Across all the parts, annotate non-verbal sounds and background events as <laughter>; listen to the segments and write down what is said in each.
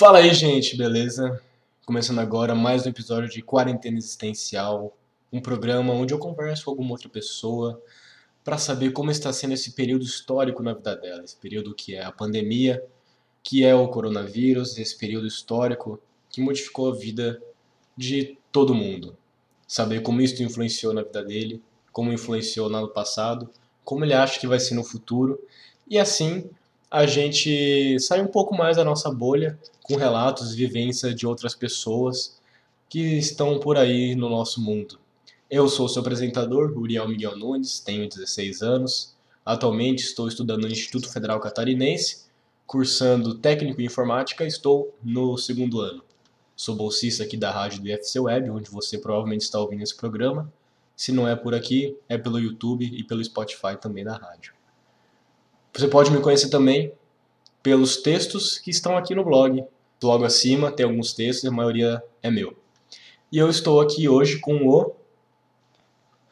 Fala aí, gente, beleza? Começando agora mais um episódio de Quarentena Existencial, um programa onde eu converso com alguma outra pessoa para saber como está sendo esse período histórico na vida dela, esse período que é a pandemia, que é o coronavírus, esse período histórico que modificou a vida de todo mundo. Saber como isso influenciou na vida dele, como influenciou no passado, como ele acha que vai ser no futuro, e assim a gente sai um pouco mais da nossa bolha com relatos e vivência de outras pessoas que estão por aí no nosso mundo. Eu sou seu apresentador, Uriel Miguel Nunes, tenho 16 anos. Atualmente estou estudando no Instituto Federal Catarinense, cursando técnico em informática, estou no segundo ano. Sou bolsista aqui da rádio do IFC Web, onde você provavelmente está ouvindo esse programa. Se não é por aqui, é pelo YouTube e pelo Spotify também da rádio. Você pode me conhecer também pelos textos que estão aqui no blog. Logo acima tem alguns textos, a maioria é meu. E eu estou aqui hoje com o.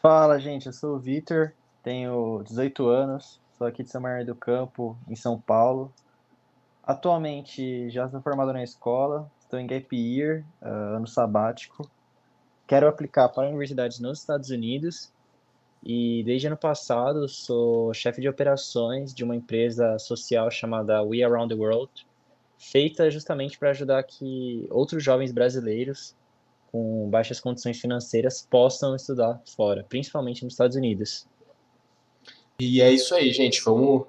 Fala, gente, eu sou o Vitor, tenho 18 anos, sou aqui de São Bernardo do Campo, em São Paulo. Atualmente já sou formado na escola, estou em Gap Year, uh, ano sabático. Quero aplicar para universidades nos Estados Unidos e desde ano passado sou chefe de operações de uma empresa social chamada We Around the World, feita justamente para ajudar que outros jovens brasileiros com baixas condições financeiras possam estudar fora, principalmente nos Estados Unidos. E é isso aí, gente. Vamos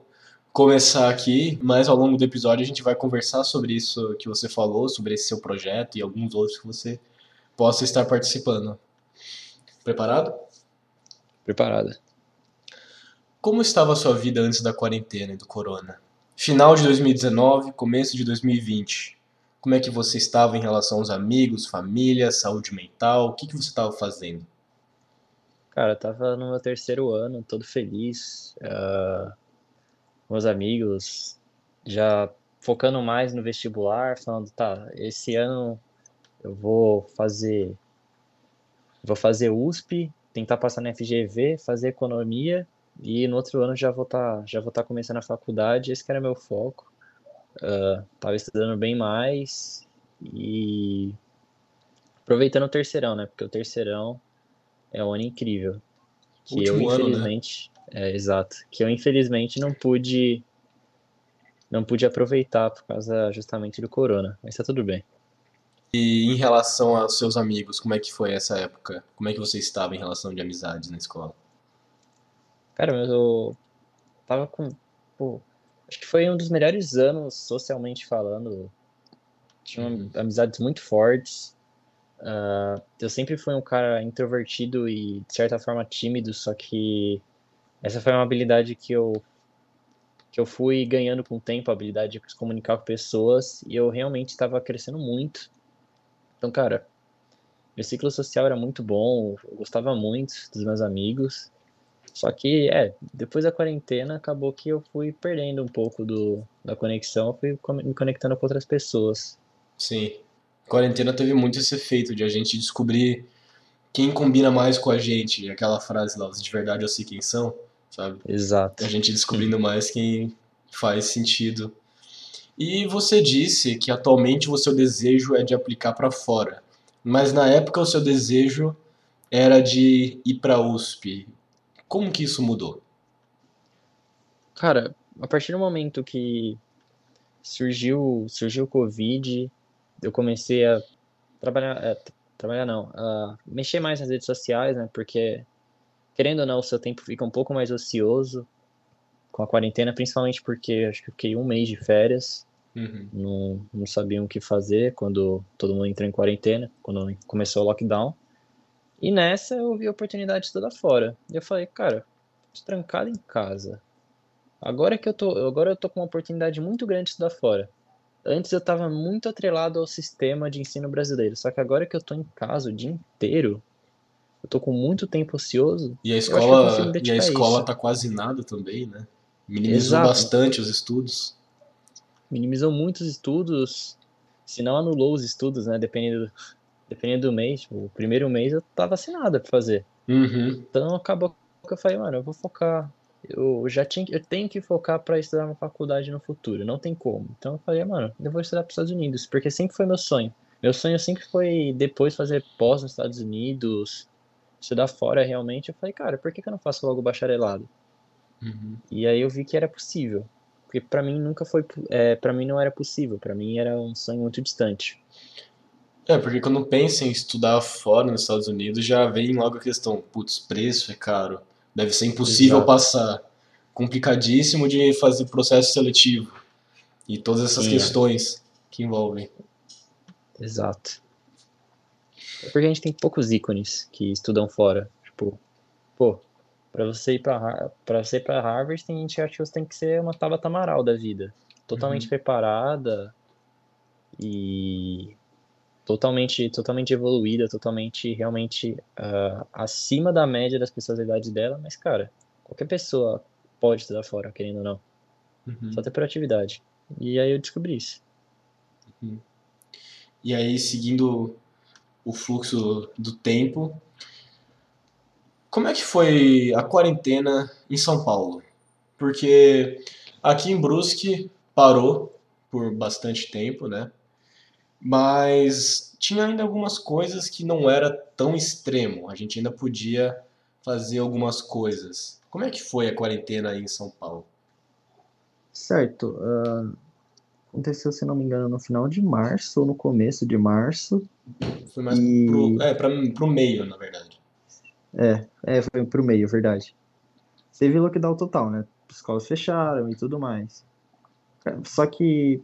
começar aqui, mas ao longo do episódio a gente vai conversar sobre isso que você falou, sobre esse seu projeto e alguns outros que você possa estar participando. Preparado? Preparada. Como estava a sua vida antes da quarentena e do corona? Final de 2019, começo de 2020. Como é que você estava em relação aos amigos, família, saúde mental? O que, que você estava fazendo? Cara, eu tava no meu terceiro ano, todo feliz. Uh, meus amigos já focando mais no vestibular, falando, tá, esse ano eu vou fazer vou fazer USP, tentar passar na FGV, fazer economia e no outro ano já vou estar tá, já vou estar tá começando a faculdade, esse que era meu foco. Uh, tava estudando bem mais e aproveitando o terceirão, né? Porque o terceirão é um ano incrível. Que Último eu, infelizmente, ano, né? é, exato. Que eu, infelizmente, não pude não pude aproveitar por causa justamente do corona. Mas tá tudo bem. E em relação aos seus amigos, como é que foi essa época? Como é que você estava em relação de amizades na escola? Cara, eu tava com. Pô, acho que foi um dos melhores anos socialmente falando. Tinha uhum. amizades muito fortes. Uh, eu sempre fui um cara introvertido e, de certa forma, tímido, só que essa foi uma habilidade que eu que eu fui ganhando com o tempo, a habilidade de se comunicar com pessoas, e eu realmente estava crescendo muito. Então, cara, meu ciclo social era muito bom, eu gostava muito dos meus amigos, só que, é, depois da quarentena, acabou que eu fui perdendo um pouco do, da conexão, fui me conectando com outras pessoas. Sim. A quarentena teve muito esse efeito de a gente descobrir quem combina mais com a gente. Aquela frase lá, de verdade eu sei quem são, sabe? Exato. A gente descobrindo mais quem faz sentido. E você disse que atualmente o seu desejo é de aplicar para fora. Mas na época o seu desejo era de ir para USP. Como que isso mudou? Cara, a partir do momento que surgiu, surgiu o Covid, eu comecei a trabalhar, é, trabalhar não, a mexer mais nas redes sociais, né? Porque querendo ou não, o seu tempo fica um pouco mais ocioso com a quarentena, principalmente porque acho que eu fiquei um mês de férias, Uhum. não, não sabiam o que fazer quando todo mundo entrou em quarentena, quando começou o lockdown. E nessa eu vi a oportunidade de estudar fora. E eu falei, cara, tô trancado em casa. Agora que eu tô, agora eu tô com uma oportunidade muito grande de estudar fora. Antes eu tava muito atrelado ao sistema de ensino brasileiro, só que agora que eu tô em casa o dia inteiro, eu tô com muito tempo ocioso. E a escola, e a escola tá quase nada também, né? Minimizou Exato. bastante os estudos. Minimizou muitos estudos, se não anulou os estudos, né? Dependendo, dependendo do mês. Tipo, o primeiro mês eu tava sem nada pra fazer. Uhum. Então acabou que eu falei, mano, eu vou focar eu já tinha, eu tenho que focar para estudar uma faculdade no futuro, não tem como. Então eu falei, mano, eu vou estudar para os Estados Unidos, porque sempre foi meu sonho. Meu sonho sempre foi depois fazer pós nos Estados Unidos, estudar fora realmente. Eu falei, cara, por que, que eu não faço logo bacharelado? Uhum. E aí eu vi que era possível, porque para mim nunca foi, é, para mim não era possível, para mim era um sonho muito distante. É, porque quando pensa em estudar fora nos Estados Unidos, já vem logo a questão, putz, preço é caro, deve ser impossível Exato. passar, complicadíssimo de fazer processo seletivo e todas essas Sim, é. questões que envolvem. Exato. É porque a gente tem poucos ícones que estudam fora. Tipo, pô, pra você ir pra, Har- pra você pra Harvard, tem gente que acha que você tem que ser uma Tabata Amaral da vida. Totalmente Uhum. preparada e totalmente, totalmente evoluída, totalmente, realmente ah, acima da média das pessoas da idade dela. Mas, cara, qualquer pessoa pode estudar fora, querendo ou não. Uhum. Só ter proatividade. E aí eu descobri isso. E aí, seguindo o fluxo do tempo, como é que foi a quarentena em São Paulo? Porque aqui em Brusque parou por bastante tempo, né? Mas tinha ainda algumas coisas que não era tão extremo. A gente ainda podia fazer algumas coisas. Como é que foi a quarentena aí em São Paulo? Certo. ah, aconteceu, se não me engano, no final de março ou no começo de março. Foi mais E pro, é, pra, pro meio, na verdade. É, é, foi pro meio, verdade. Teve lockdown total, né? As escolas fecharam e tudo mais. Só que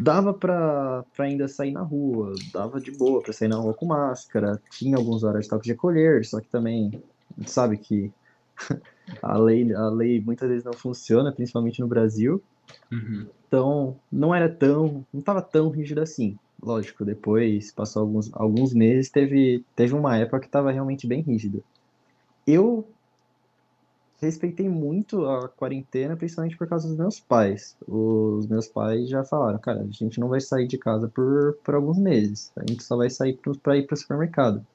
dava pra, pra ainda sair na rua, dava de boa pra sair na rua com máscara. Tinha alguns horários de toque de recolher, só que também sabe que <laughs> a lei, a lei muitas vezes não funciona, principalmente no Brasil. Uhum. Então, não era tão, não estava tão rígido assim. Lógico, depois, passou alguns, alguns meses, teve, teve uma época que estava realmente bem rígido. Eu respeitei muito a quarentena, principalmente por causa dos meus pais. Os meus pais já falaram, cara, a gente não vai sair de casa por, por alguns meses. A gente só vai sair para ir para o supermercado.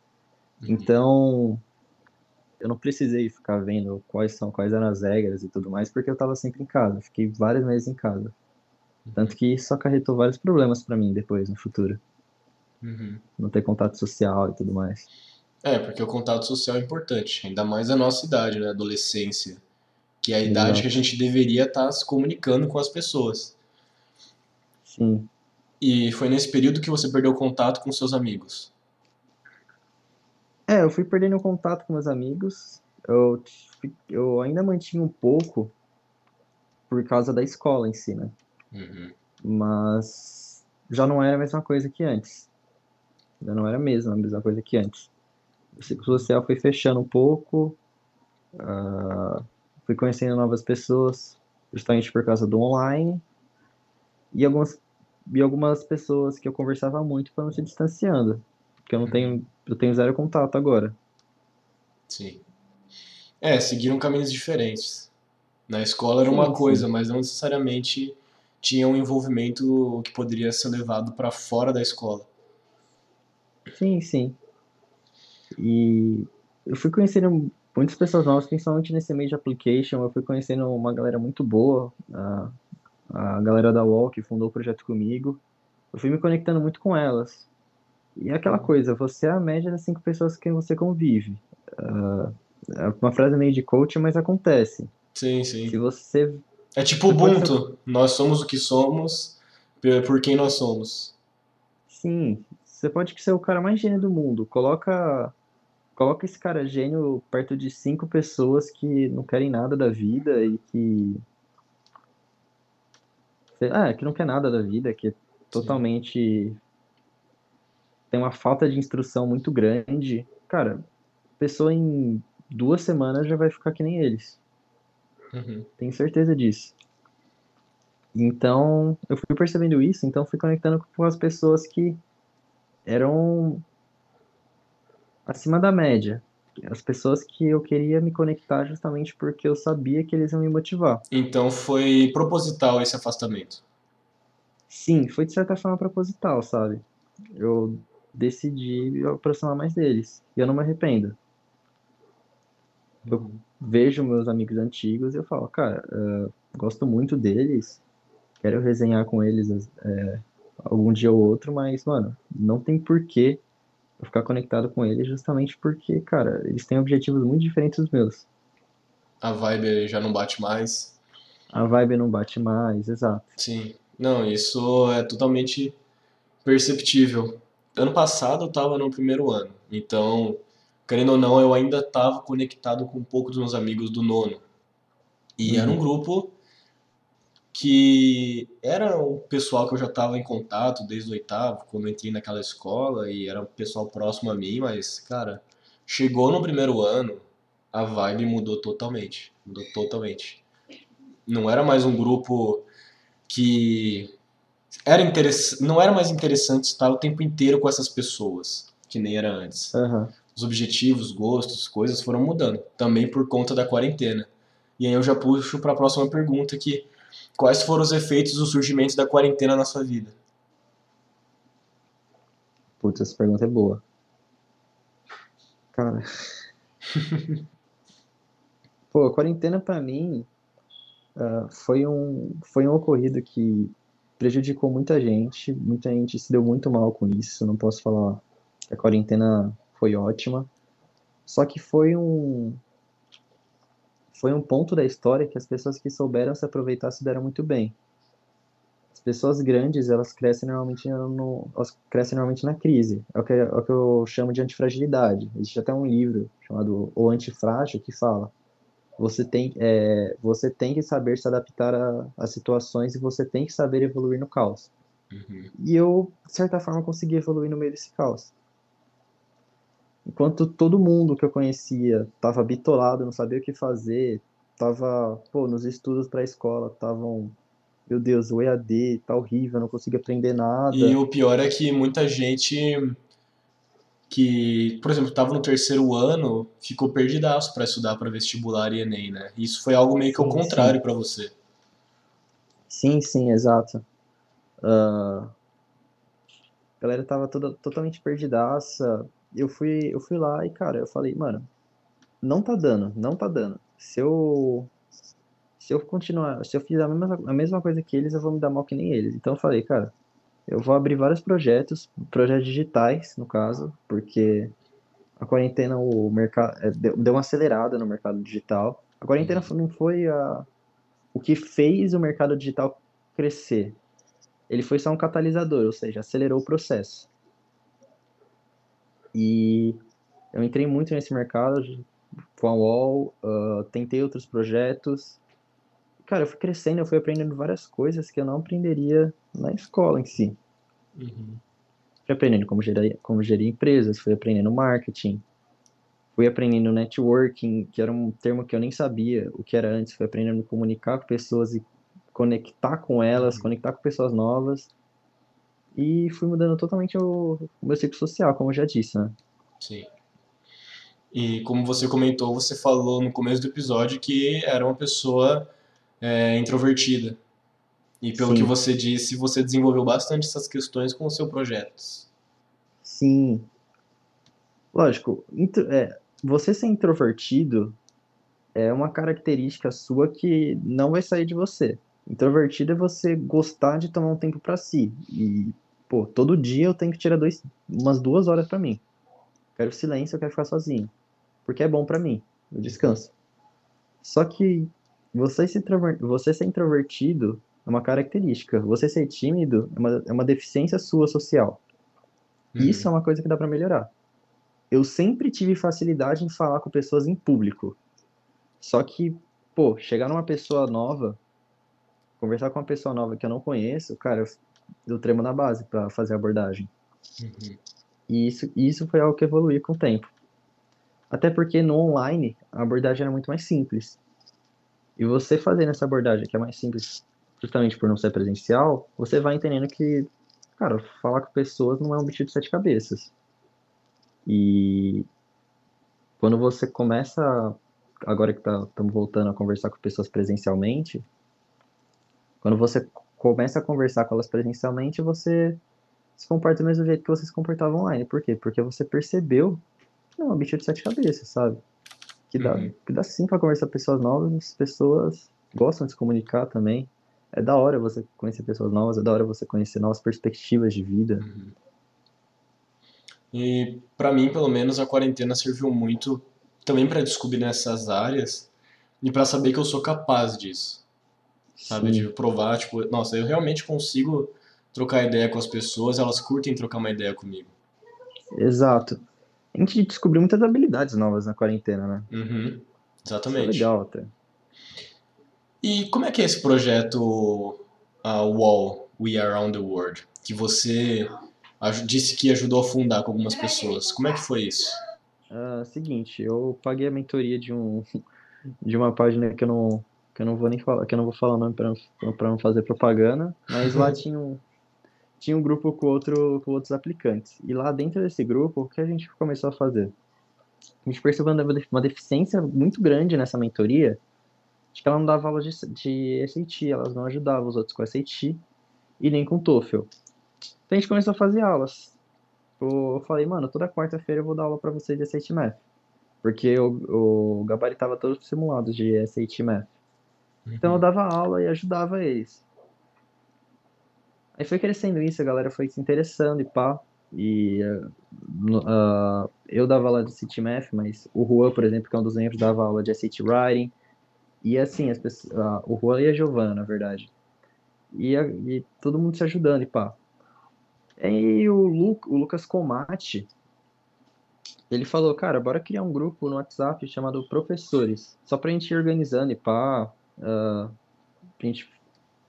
Uhum. Então, eu não precisei ficar vendo quais são, quais eram as regras e tudo mais, porque eu estava sempre em casa. Fiquei vários meses em casa. Tanto que isso acarretou vários problemas para mim depois, no futuro. Uhum. Não ter contato social e tudo mais. É, porque o contato social é importante, ainda mais a nossa idade, né? Adolescência, que é a idade que a Exato. gente deveria estar se comunicando com as pessoas. Sim. E foi nesse período que você perdeu contato com seus amigos. É, eu fui perdendo contato com meus amigos. Eu, eu ainda mantinha um pouco por causa da escola em si, né? Uhum. Mas já não era a mesma coisa que antes. Já não era a mesma, a mesma coisa que antes. O ciclo social foi fechando um pouco, ah, fui conhecendo novas pessoas, justamente por causa do online, e algumas, e algumas pessoas que eu conversava muito foram se distanciando, porque eu não Uhum. tenho, eu tenho zero contato agora. Sim. É, seguiram caminhos diferentes. Na escola era uma Sim, coisa, sim. mas não necessariamente tinha um envolvimento que poderia ser levado para fora da escola. Sim, sim. E eu fui conhecendo muitas pessoas novas, principalmente nesse meio de application. Eu fui conhecendo uma galera muito boa, a, a galera da UOL que fundou o projeto comigo. Eu fui me conectando muito com elas. E é aquela coisa, você é a média das cinco pessoas com quem você convive. Ah, é uma frase meio de coach, mas acontece. Sim, Se sim. você, É tipo Ubuntu. Nós somos o que somos por quem nós somos. sim, você pode ser o cara mais gênio do mundo. Coloca Coloca esse cara gênio perto de cinco pessoas que não querem nada da vida e que. Ah, que não quer nada da vida, que é Sim. totalmente. tem uma falta de instrução muito grande. Cara, a pessoa em duas semanas já vai ficar que nem eles. Uhum. Tenho certeza disso. Então, eu fui percebendo isso, então fui conectando com as pessoas que eram acima da média. As pessoas que eu queria me conectar justamente porque eu sabia que eles iam me motivar. Então foi proposital esse afastamento. Sim, foi de certa forma proposital, sabe? Eu decidi me aproximar mais deles. E eu não me arrependo. Eu vejo meus amigos antigos e eu falo, cara, uh, gosto muito deles, quero resenhar com eles é, algum dia ou outro, mas, mano, não tem porquê eu ficar conectado com eles justamente porque, cara, eles têm objetivos muito diferentes dos meus. A vibe já não bate mais. A vibe não bate mais, exato. Sim. Não, isso é totalmente perceptível. Ano passado eu tava no primeiro ano, então, querendo ou não, eu ainda tava conectado com um pouco dos meus amigos do nono. E uhum. era um grupo que era o pessoal que eu já estava em contato desde o oitavo, quando eu entrei naquela escola, e era um pessoal próximo a mim, mas, cara, chegou no primeiro ano, a vibe mudou totalmente. Mudou totalmente. Não era mais um grupo que era interess... não era mais interessante estar o tempo inteiro com essas pessoas, que nem era antes. Uhum. Os objetivos, gostos, coisas foram mudando, também por conta da quarentena. E aí eu já puxo para a próxima pergunta que Quais foram os efeitos do surgimento da quarentena na sua vida? Putz, essa pergunta é boa. Cara. <laughs> Pô, a quarentena para mim uh, foi, um, foi um ocorrido que prejudicou muita gente. Muita gente se deu muito mal com isso. Não posso falar que a quarentena foi ótima. Só que foi um, foi um ponto da história que as pessoas que souberam se aproveitar se deram muito bem. As pessoas grandes, elas crescem normalmente, no, elas crescem normalmente na crise. É o, que, é o que eu chamo de antifragilidade. Existe até um livro chamado O Antifrágil que fala você tem, é, você tem que saber se adaptar a, situações e você tem que saber evoluir no caos. Uhum. E eu, de certa forma, consegui evoluir no meio desse caos. Enquanto todo mundo que eu conhecia tava bitolado, não sabia o que fazer, tava, pô, nos estudos para a escola, estavam, meu Deus, o EAD tá horrível, não consigo aprender nada. E o pior é que muita gente que, por exemplo, estava no terceiro ano, ficou perdidaço para estudar para vestibular e ENEM, né? Isso foi algo meio que sim, ao contrário para você. Sim, sim, exato. Uh, a galera tava toda, totalmente perdidaça, eu fui, eu fui lá e, cara, eu falei, mano, não tá dando, não tá dando. Se eu se eu continuar, se eu fizer a mesma, a mesma coisa que eles, eu vou me dar mal que nem eles. Então eu falei, cara, eu vou abrir vários projetos, projetos digitais, no caso, porque a quarentena, o mercado, deu, deu uma acelerada no mercado digital. A quarentena uhum. não foi a, o que fez o mercado digital crescer. Ele foi só um catalisador, ou seja, acelerou o processo. E eu entrei muito nesse mercado com a UOL, uh, tentei outros projetos. Cara, eu fui crescendo, eu fui aprendendo várias coisas que eu não aprenderia na escola em si. Uhum. Fui aprendendo como gerir, como gerir empresas, fui aprendendo marketing, fui aprendendo networking, que era um termo que eu nem sabia o que era antes, fui aprendendo a comunicar com pessoas e conectar com elas, uhum. conectar com pessoas novas e fui mudando totalmente o, o meu ciclo social, como eu já disse, né? Sim. E como você comentou, você falou no começo do episódio que era uma pessoa é, introvertida. E pelo Sim. que você disse, você desenvolveu bastante essas questões com o seu projeto. Sim. Lógico, é, você ser introvertido é uma característica sua que não vai sair de você. Introvertido é você gostar de tomar um tempo para si. E, pô, todo dia eu tenho que tirar dois, umas duas horas para mim. Quero silêncio, eu quero ficar sozinho. Porque é bom para mim, eu descanso. Só que você, se você ser introvertido é uma característica. Você ser tímido é uma, é uma deficiência sua social. Uhum. Isso é uma coisa que dá para melhorar. Eu sempre tive facilidade em falar com pessoas em público. Só que, pô, chegar numa pessoa nova conversar com uma pessoa nova que eu não conheço, cara, eu, eu tremo na base para fazer a abordagem. Uhum. E isso, isso foi algo que evoluiu com o tempo. Até porque no online a abordagem era muito mais simples. E você fazendo essa abordagem, que é mais simples justamente por não ser presencial, você vai entendendo que, cara, falar com pessoas não é um bicho de sete cabeças. E quando você começa, agora que estamos tá, voltando a conversar com pessoas presencialmente, quando você começa a conversar com elas presencialmente, você se comporta do mesmo jeito que você se comportava online. Por quê? Porque você percebeu que não é um bicho de sete cabeças, sabe? que dá, Uhum. que dá sim pra conversar com pessoas novas, as pessoas gostam de se comunicar também. É da hora você conhecer pessoas novas, é da hora você conhecer novas perspectivas de vida. E pra mim, pelo menos, a quarentena serviu muito também pra descobrir nessas áreas e pra saber que eu sou capaz disso, sabe? Sim, De provar, tipo, nossa, eu realmente consigo trocar ideia com as pessoas, elas curtem trocar uma ideia comigo. exato. A gente descobriu muitas habilidades novas na quarentena, né? Uhum, Isso é exatamente. legal até. E como é que é esse projeto a Wall, We Are Around the World, que você disse que ajudou a fundar com algumas pessoas? Como é que foi isso? Ah, seguinte, eu paguei a mentoria de um <laughs> de uma página que eu não que eu não vou nem falar, que eu não vou falar o nome para para não fazer propaganda, mas lá <laughs> tinha um tinha um grupo com outro com outros aplicantes. E lá dentro desse grupo, o que a gente começou a fazer? A gente percebeu uma def- uma deficiência muito grande nessa mentoria, de que ela não dava aula de, de SAT, elas não ajudavam os outros com SAT e nem com TOEFL. Então a gente começou a fazer aulas. Eu falei, mano, toda quarta-feira eu vou dar aula pra vocês de SAT Math. Porque o, o gabaritava todos os simulados de SAT Math. Então eu dava aula e ajudava eles. Aí foi crescendo isso, a galera foi se interessando e pá. E no- ah, eu dava aula de SAT Math, mas o Juan, por exemplo, que é um dos membros, dava aula de SAT Writing. E assim, as pessoas, ah, o Juan e a Giovana, na verdade. E, a- e todo mundo se ajudando e pá. Aí o, Lu, o Lucas Comati, ele falou, cara, bora criar um grupo no WhatsApp chamado Professores, só pra gente ir organizando e pá, ah, pra gente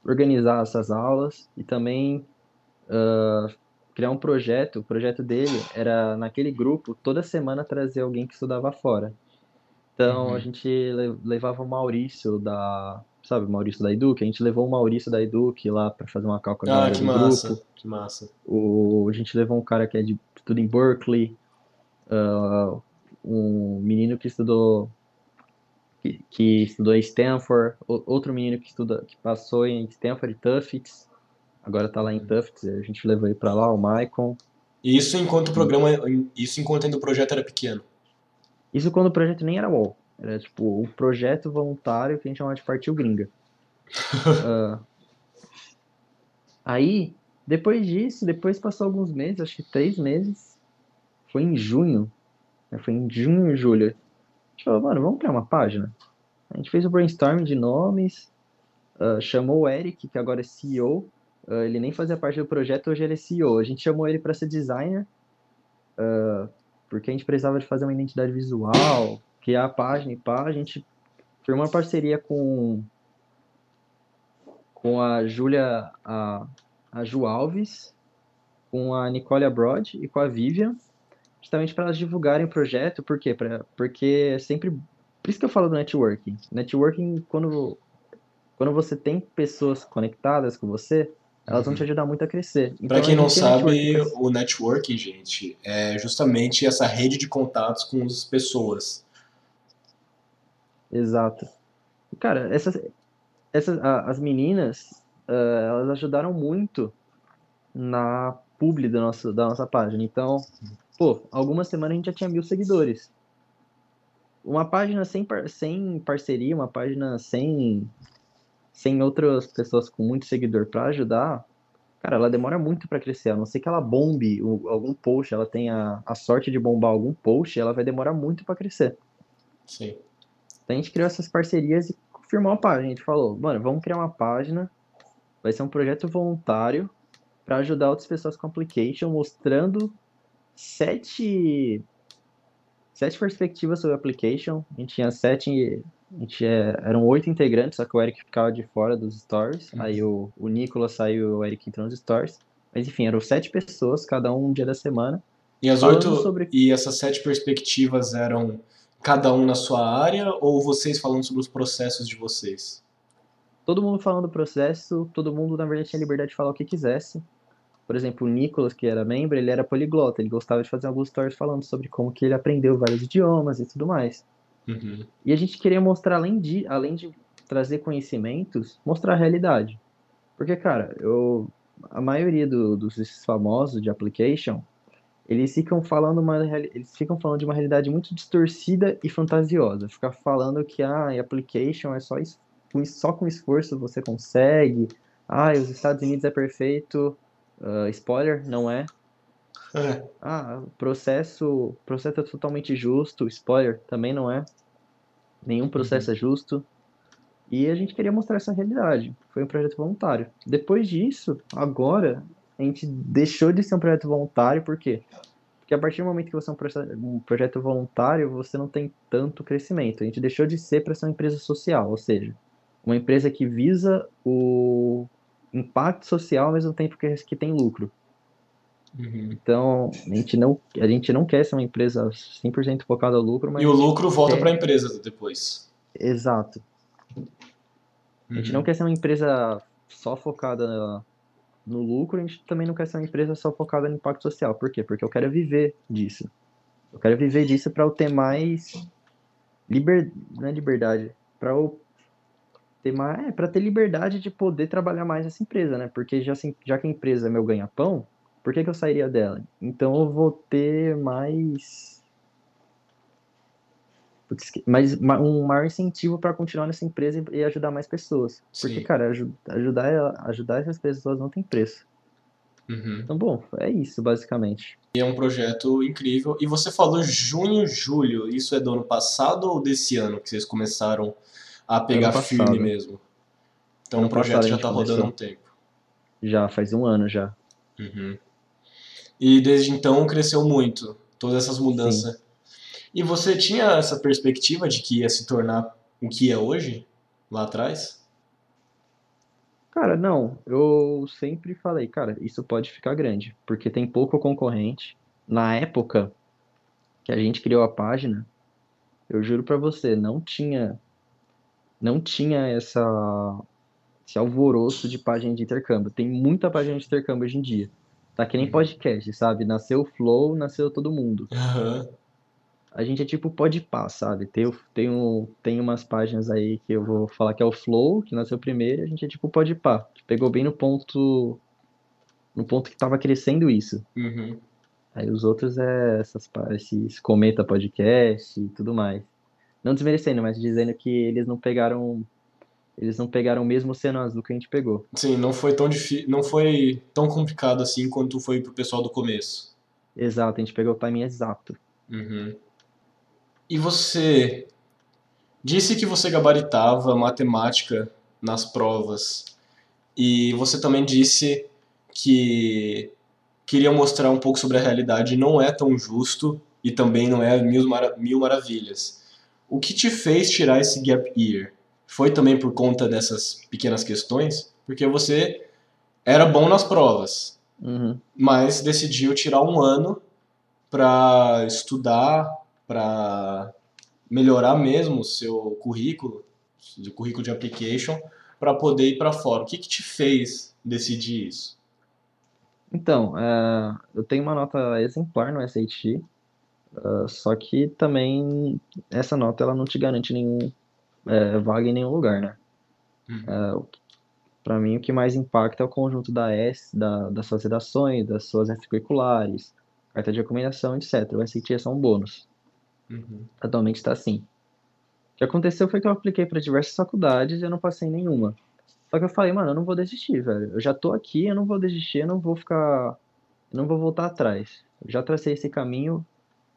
organizar essas aulas e também ah, criar um projeto. O projeto dele era, naquele grupo, toda semana trazer alguém que estudava fora. Então Uhum. a gente le- levava o Maurício da, sabe, o Maurício da Eduque, a gente levou o Maurício da Eduque lá pra fazer uma call com a Ah, que massa, grupo. que massa. O, a gente levou um cara que é de estuda em Berkeley, ah, um menino que estudou que, que estudou em Stanford, o- outro menino que estuda que passou em Stanford e Tufts, agora tá lá em Tufts, a gente levou ele pra lá, o Maicon. E isso enquanto o programa, isso enquanto ainda o projeto era pequeno. Isso quando o projeto nem era UOL, era tipo um projeto voluntário que a gente chamava de Partiu Gringa. <laughs> Ah, aí, depois disso, depois passou alguns meses, acho que três meses, foi em junho, né, foi em junho, julho. Gente falou, mano, vamos criar uma página? A gente fez o brainstorming de nomes, ah, chamou o Eric, que agora é CEO, ah, ele nem fazia parte do projeto, hoje ele é CEO. A gente chamou ele para ser designer, ah, porque a gente precisava de fazer uma identidade visual, criar a página e pá, a gente firmou uma parceria com com a Júlia, a, a Ju Alves, com a Nicole Abroad e com a Vivian, justamente para elas divulgarem o projeto, por quê? Pra, porque é sempre. Por isso que eu falo do networking. Networking, quando, quando você tem pessoas conectadas com você, elas vão te ajudar muito a crescer. Então, quem a não sabe, networking o networking, gente, é justamente essa rede de contatos com as pessoas. Exato. Cara, essas, essas, as meninas, ah, elas ajudaram muito na publi do nosso, da nossa página. Então, pô, algumas semanas a gente já tinha mil seguidores. Uma página sem, par- sem parceria, uma página sem, sem outras pessoas com muito seguidor para ajudar, cara, ela demora muito para crescer. A não ser que ela bombe algum post, ela tenha a sorte de bombar algum post, ela vai demorar muito para crescer. Sim. Então a gente criou essas parcerias e firmou a página. A gente falou, mano, vamos criar uma página, vai ser um projeto voluntário para ajudar outras pessoas com application, mostrando sete, sete perspectivas sobre application. A gente tinha sete, a gente é- eram oito integrantes, só que o Eric ficava de fora dos stories. Aí o, o Nicolas saiu e o Eric entrou nos stories. Mas enfim, eram sete pessoas, cada um um dia da semana. E as oito sobre- e essas sete perspectivas eram cada um na sua área ou vocês falando sobre os processos de vocês? todo mundo falando do processo, todo mundo, na verdade, tinha liberdade de falar o que quisesse. Por exemplo, o Nicolas, que era membro, ele era poliglota, ele gostava de fazer alguns stories falando sobre como que ele aprendeu vários idiomas e tudo mais. Uhum. E a gente queria mostrar, além de, além de trazer conhecimentos, mostrar a realidade. Porque, cara, eu, a maioria do- dos famosos de application, eles ficam falando uma, eles ficam falando de uma realidade muito distorcida e fantasiosa. Ficar falando que ah, application é só, só com esforço você consegue. Ah, os Estados Unidos é perfeito. Uh, spoiler, não é. É. Ah, processo, processo é totalmente justo. Spoiler, também não é. Nenhum processo uhum. é justo. E a gente queria mostrar essa realidade. Foi um projeto voluntário. Depois disso, agora, a gente deixou de ser um projeto voluntário, por quê? Porque a partir do momento que você é um, projeto voluntário, você não tem tanto crescimento. A gente deixou de ser para ser uma empresa social, ou seja, uma empresa que visa o impacto social ao mesmo tempo que, que tem lucro. Uhum. Então, a gente, não, a gente não quer ser uma empresa 100% focada no lucro, mas... E o lucro volta para a empresa depois. Exato. Uhum. A gente não quer ser uma empresa só focada no lucro, a gente também não quer ser uma empresa só focada no impacto social. Por quê? Porque eu quero viver disso. Eu quero viver disso para eu ter mais liber... não é liberdade, para eu ter mais, é, para ter liberdade de poder trabalhar mais nessa empresa, né? Porque já, assim, já que a empresa é meu ganha-pão, por que, que eu sairia dela? Então eu vou ter mais mas um maior incentivo para continuar nessa empresa e ajudar mais pessoas. Porque, Sim. cara, ajudar, ajudar essas pessoas não tem preço. Uhum. Então, bom, é isso, basicamente. E é um projeto incrível. E você falou junho, julho. Isso é do ano passado ou desse ano que vocês começaram a pegar firme mesmo? Então, o projeto já está rodando há um tempo. Já, faz um ano já. Uhum. E desde então cresceu muito. Todas essas mudanças. Sim. E você tinha essa perspectiva de que ia se tornar o que é hoje, lá atrás? Cara, não. Eu sempre falei, cara, isso pode ficar grande, porque tem pouco concorrente. Na época que a gente criou a página, eu juro para você, não tinha não tinha essa esse alvoroço de página de intercâmbio. Tem muita página de intercâmbio hoje em dia. Tá que nem uhum. podcast, sabe? Nasceu o Flow, nasceu todo mundo. Uhum a gente é tipo pá, sabe? Tem, tem, tem umas páginas aí que eu vou falar que é o Flow, que nasceu primeiro, a gente é tipo pá, que pegou bem no ponto no ponto que tava crescendo isso. Uhum. Aí os outros é essas, esses cometa podcast e tudo mais. Não desmerecendo, mas dizendo que eles não pegaram eles não pegaram o mesmo oceano azul que a gente pegou. Sim, não foi tão difícil, não foi tão complicado assim quanto foi pro pessoal do começo. Exato, a gente pegou o timing exato. Uhum. E você disse que você gabaritava matemática nas provas. E você também disse que queria mostrar um pouco sobre a realidade. Não é tão justo e também não é mil maravilhas. O que te fez tirar esse gap year? Foi também por conta dessas pequenas questões? Porque você era bom nas provas, uhum. mas decidiu tirar um ano para estudar para melhorar mesmo o seu currículo, o currículo de application, para poder ir para fora. O que, que te fez decidir isso? Então, uh, eu tenho uma nota exemplar no SAT, uh, é, só que também essa nota ela não te garante nenhum uh, vaga em nenhum lugar, né? Uhum. para mim, o que mais impacta é o conjunto da S, da, das suas redações, das suas extracurriculares, carta de recomendação, etc. O SAT é só um bônus. Uhum. Atualmente está assim. O que aconteceu foi que eu apliquei para diversas faculdades e eu não passei em nenhuma. Só que eu falei, mano, eu não vou desistir, velho. Eu já tô aqui, eu não vou desistir, eu não vou ficar. Eu não vou voltar atrás. Eu já tracei esse caminho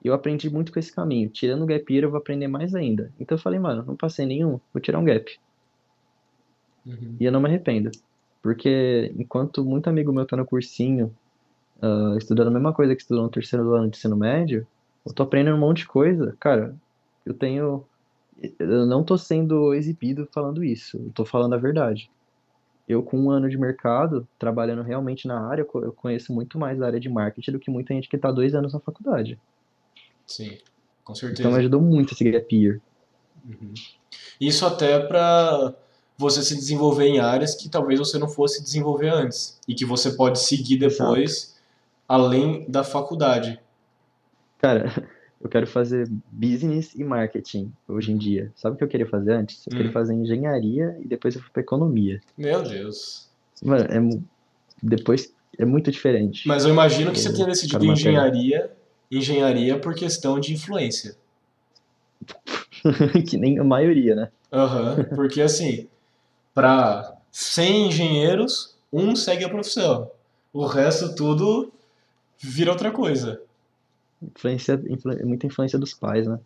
eu aprendi muito com esse caminho. Tirando o gap year, eu vou aprender mais ainda. Então eu falei, mano, não passei nenhum, vou tirar um gap. Uhum. E eu não me arrependo. Porque enquanto muito amigo meu tá no cursinho, uh, estudando a mesma coisa que estudou no terceiro ano de ensino médio, eu tô aprendendo um monte de coisa. Cara, eu tenho. Eu não tô sendo exibido falando isso. Eu tô falando a verdade. Eu, com um ano de mercado, trabalhando realmente na área, eu conheço muito mais da área de marketing do que muita gente que tá dois anos na faculdade. Sim, com certeza. Então me ajudou muito esse gap year. Uhum. Isso até para você se desenvolver em áreas que talvez você não fosse desenvolver antes e que você pode seguir depois Exato. além da faculdade. Cara, <laughs> eu quero fazer business e marketing hoje em dia. Sabe o que eu queria fazer antes? Eu hum. queria fazer engenharia e depois eu fui pra economia. Meu Deus. Mano, é, depois é muito diferente. Mas eu imagino que você tenha decidido engenharia, engenharia por questão de influência. <laughs> que nem a maioria, né? Aham, uhum, porque assim, para 100 engenheiros, um segue a profissão. O resto tudo vira outra coisa. Influência, influ, muita influência dos pais, né?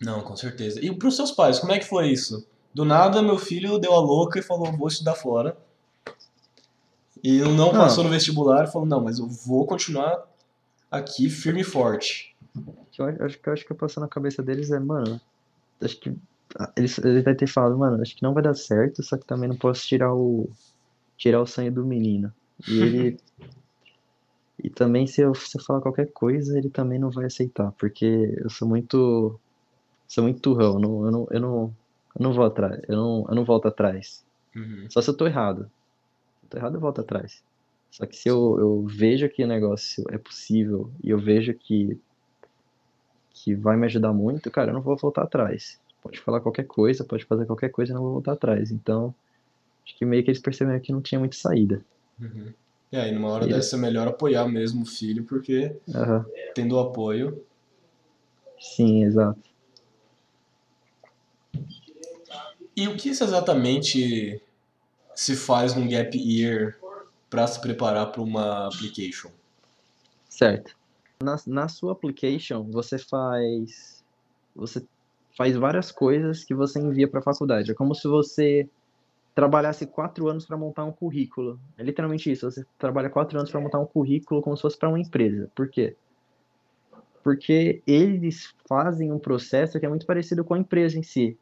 Não, com certeza. E pros seus pais, como é que foi isso? Do nada, meu filho deu a louca e falou, vou estudar fora. E não passou no vestibular e falou, não, mas eu vou continuar aqui firme e forte. Eu acho que eu acho que passou na cabeça deles é, mano, acho que ele, ele vai ter falado, mano, acho que não vai dar certo, só que também não posso tirar o tirar o sangue do menino. E ele <laughs> e também se eu, se eu falar qualquer coisa, ele também não vai aceitar, porque eu sou muito sou muito turrão, eu não, eu não, eu não, eu não vou atrás, eu não, eu não volto atrás. Uhum. Só se eu tô errado. Se eu tô errado, eu volto atrás. Só que se eu, eu vejo que o negócio é possível e eu vejo que que vai me ajudar muito, cara, eu não vou voltar atrás. Pode falar qualquer coisa, pode fazer qualquer coisa, eu não vou voltar atrás. Então, acho que meio que eles perceberam que não tinha muita saída. Uhum. E aí, numa hora e dessa, é melhor apoiar mesmo o filho, porque uhum. tendo o apoio. Sim, exato. E o que exatamente se faz num gap year para se preparar para uma application? Certo. Na, na sua application, você faz você faz várias coisas que você envia para a faculdade. É como se você trabalhasse quatro anos para montar um currículo. É literalmente isso. Você trabalha quatro anos para montar um currículo como se fosse para uma empresa. Por quê? Porque eles fazem um processo que é muito parecido com a empresa em si.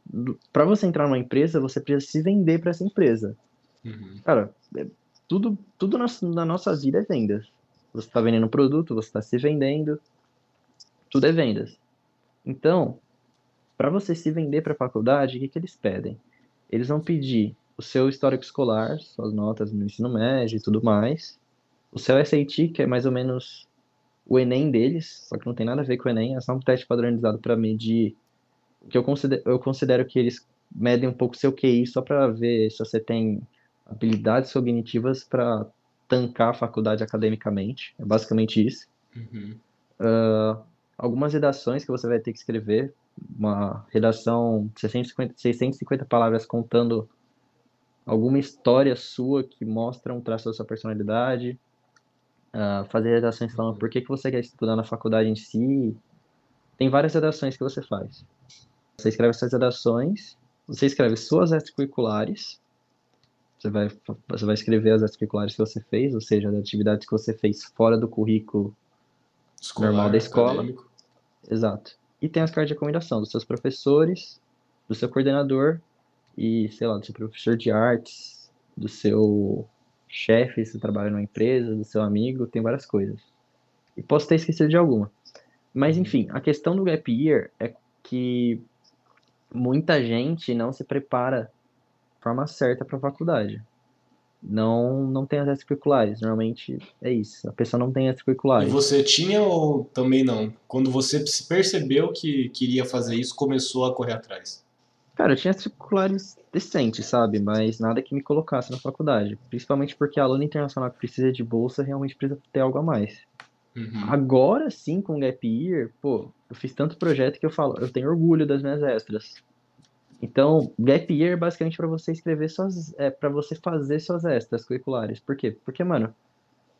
Para você entrar numa empresa, você precisa se vender para essa empresa. Uhum. Cara, tudo, tudo na, na nossa vida é vendas. Você está vendendo um produto, você está se vendendo, tudo é vendas. Então, para você se vender para a faculdade, o que, que eles pedem? Eles vão pedir o seu histórico escolar, suas notas no ensino médio e tudo mais, o seu SAT, que é mais ou menos o Enem deles, só que não tem nada a ver com o Enem, é só um teste padronizado para medir o que eu considero, eu considero que eles medem um pouco seu QI só para ver se você tem habilidades cognitivas para tancar a faculdade academicamente. É basicamente isso. Uhum. Uh, algumas redações que você vai ter que escrever. Uma redação de 650, 650 palavras contando alguma história sua que mostra um traço da sua personalidade. Uh, fazer redações falando por que, que você quer estudar na faculdade em si. Tem várias redações que você faz. Você escreve essas redações, você escreve suas extracurriculares, você vai, você vai escrever as extracurriculares que você fez, ou seja, as atividades que você fez fora do currículo Escolar, normal da escola. Acadêmico. Exato. E tem as cartas de recomendação dos seus professores, do seu coordenador e, sei lá, do seu professor de artes, do seu chefe, se trabalha numa empresa, do seu amigo, tem várias coisas. E posso ter esquecido de alguma. Mas, enfim, a questão do gap year é que muita gente não se prepara forma certa para a faculdade. Não, não tem as extracurriculares. Normalmente é isso. A pessoa não tem extracurriculares. E você tinha ou também não? Quando você percebeu que queria fazer isso, começou a correr atrás? Cara, eu tinha extracurriculares decentes, sabe? Mas nada que me colocasse na faculdade. Principalmente porque a aluna internacional que precisa de bolsa realmente precisa ter algo a mais. Uhum. Agora sim, com o Gap Year, pô, eu fiz tanto projeto que eu falo, eu tenho orgulho das minhas extras. Então, gap year é basicamente para você escrever suas, é para você fazer suas extras curriculares. Por quê? Porque, mano,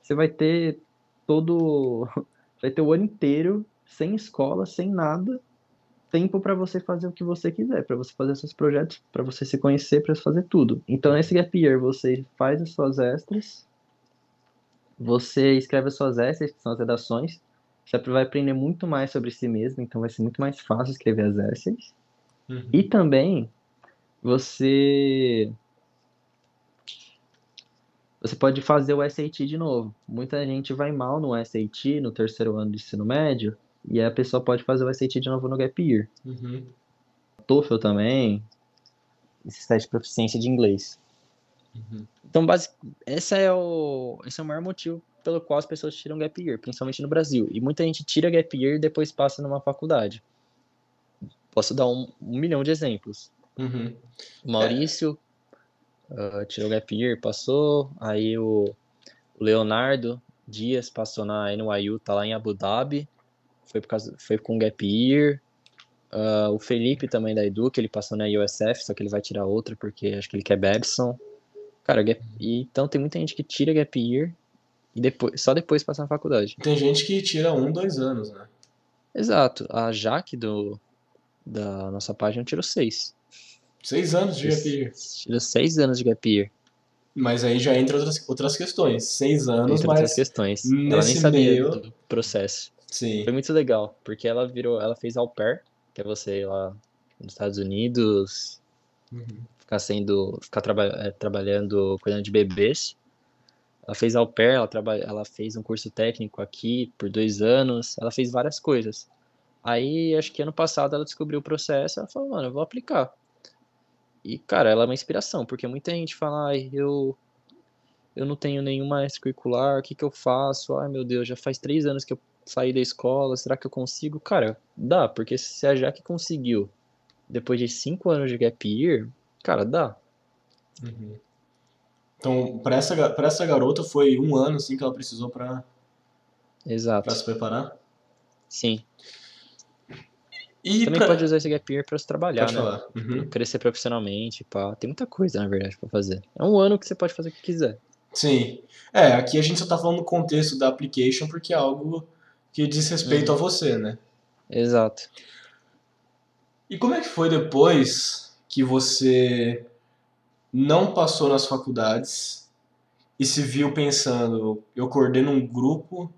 você vai ter todo <laughs> vai ter o ano inteiro sem escola, sem nada, tempo para você fazer o que você quiser, para você fazer seus projetos, para você se conhecer, para fazer tudo. Então, nesse gap year você faz as suas extras, você escreve as suas extras, que são as redações, você vai aprender muito mais sobre si mesmo, então vai ser muito mais fácil escrever as essays. Uhum. E também você você pode fazer o SAT de novo. Muita gente vai mal no SAT no terceiro ano de ensino médio e a pessoa pode fazer o SAT de novo no Gap Year. Uhum. TOEFL também, esse teste de proficiência de inglês. Uhum. Então, base... esse, é o... esse é o maior motivo pelo qual as pessoas tiram Gap Year, principalmente no Brasil. E muita gente tira Gap Year e depois passa numa faculdade. Posso dar um, um milhão de exemplos. Uhum. O Maurício é. uh, tirou gap year, passou, aí o O Leonardo Dias passou na NYU, tá lá em Abu Dhabi. Foi, por causa, foi com Gap Year. Uh, o Felipe também da Edu, que ele passou na USF, só que ele vai tirar outra porque acho que ele quer Babson. Cara, gap, e, então tem muita gente que tira Gap Year e depois, só depois passa na faculdade. Tem gente que tira um, dois anos, né? Exato. A Jaque do, da nossa página tirou seis. Seis anos de Gap Year. Tirou seis anos de Gap Year. Mas aí já entra outras, outras questões. Seis anos, Entra mas outras questões. Ela nem nesse sabia meio- do processo. sim. Foi muito legal, porque ela virou, ela fez au pair, que é você ir lá nos Estados Unidos, Uhum. ficar sendo, ficar traba eh, trabalhando, cuidando de bebês. Ela fez au pair, ela, traba ela fez um curso técnico aqui por dois anos, ela fez várias coisas. Aí, acho que ano passado ela descobriu o processo, ela falou, mano, eu vou aplicar. E, cara, ela é uma inspiração, porque muita gente fala, ai, eu, eu não tenho nenhuma extracurricular, o que que eu faço? Ai, meu Deus, já faz três anos que eu saí da escola, será que eu consigo? Cara, dá, porque se a Jaque conseguiu, depois de cinco anos de gap year, cara, dá. Uhum. Então, pra essa, pra essa garota foi um ano assim que ela precisou pra se preparar. Sim. E Também pra... pode usar esse gap year pra se trabalhar, Pode né? falar. Uhum. Crescer profissionalmente, pá. Tem muita coisa, na verdade, pra fazer. É um ano que você pode fazer o que quiser. Sim. É, aqui a gente só tá falando do contexto da application porque é algo que diz respeito Uhum. a você, né? Exato. E como é que foi depois que você não passou nas faculdades e se viu pensando, eu coordeno um grupo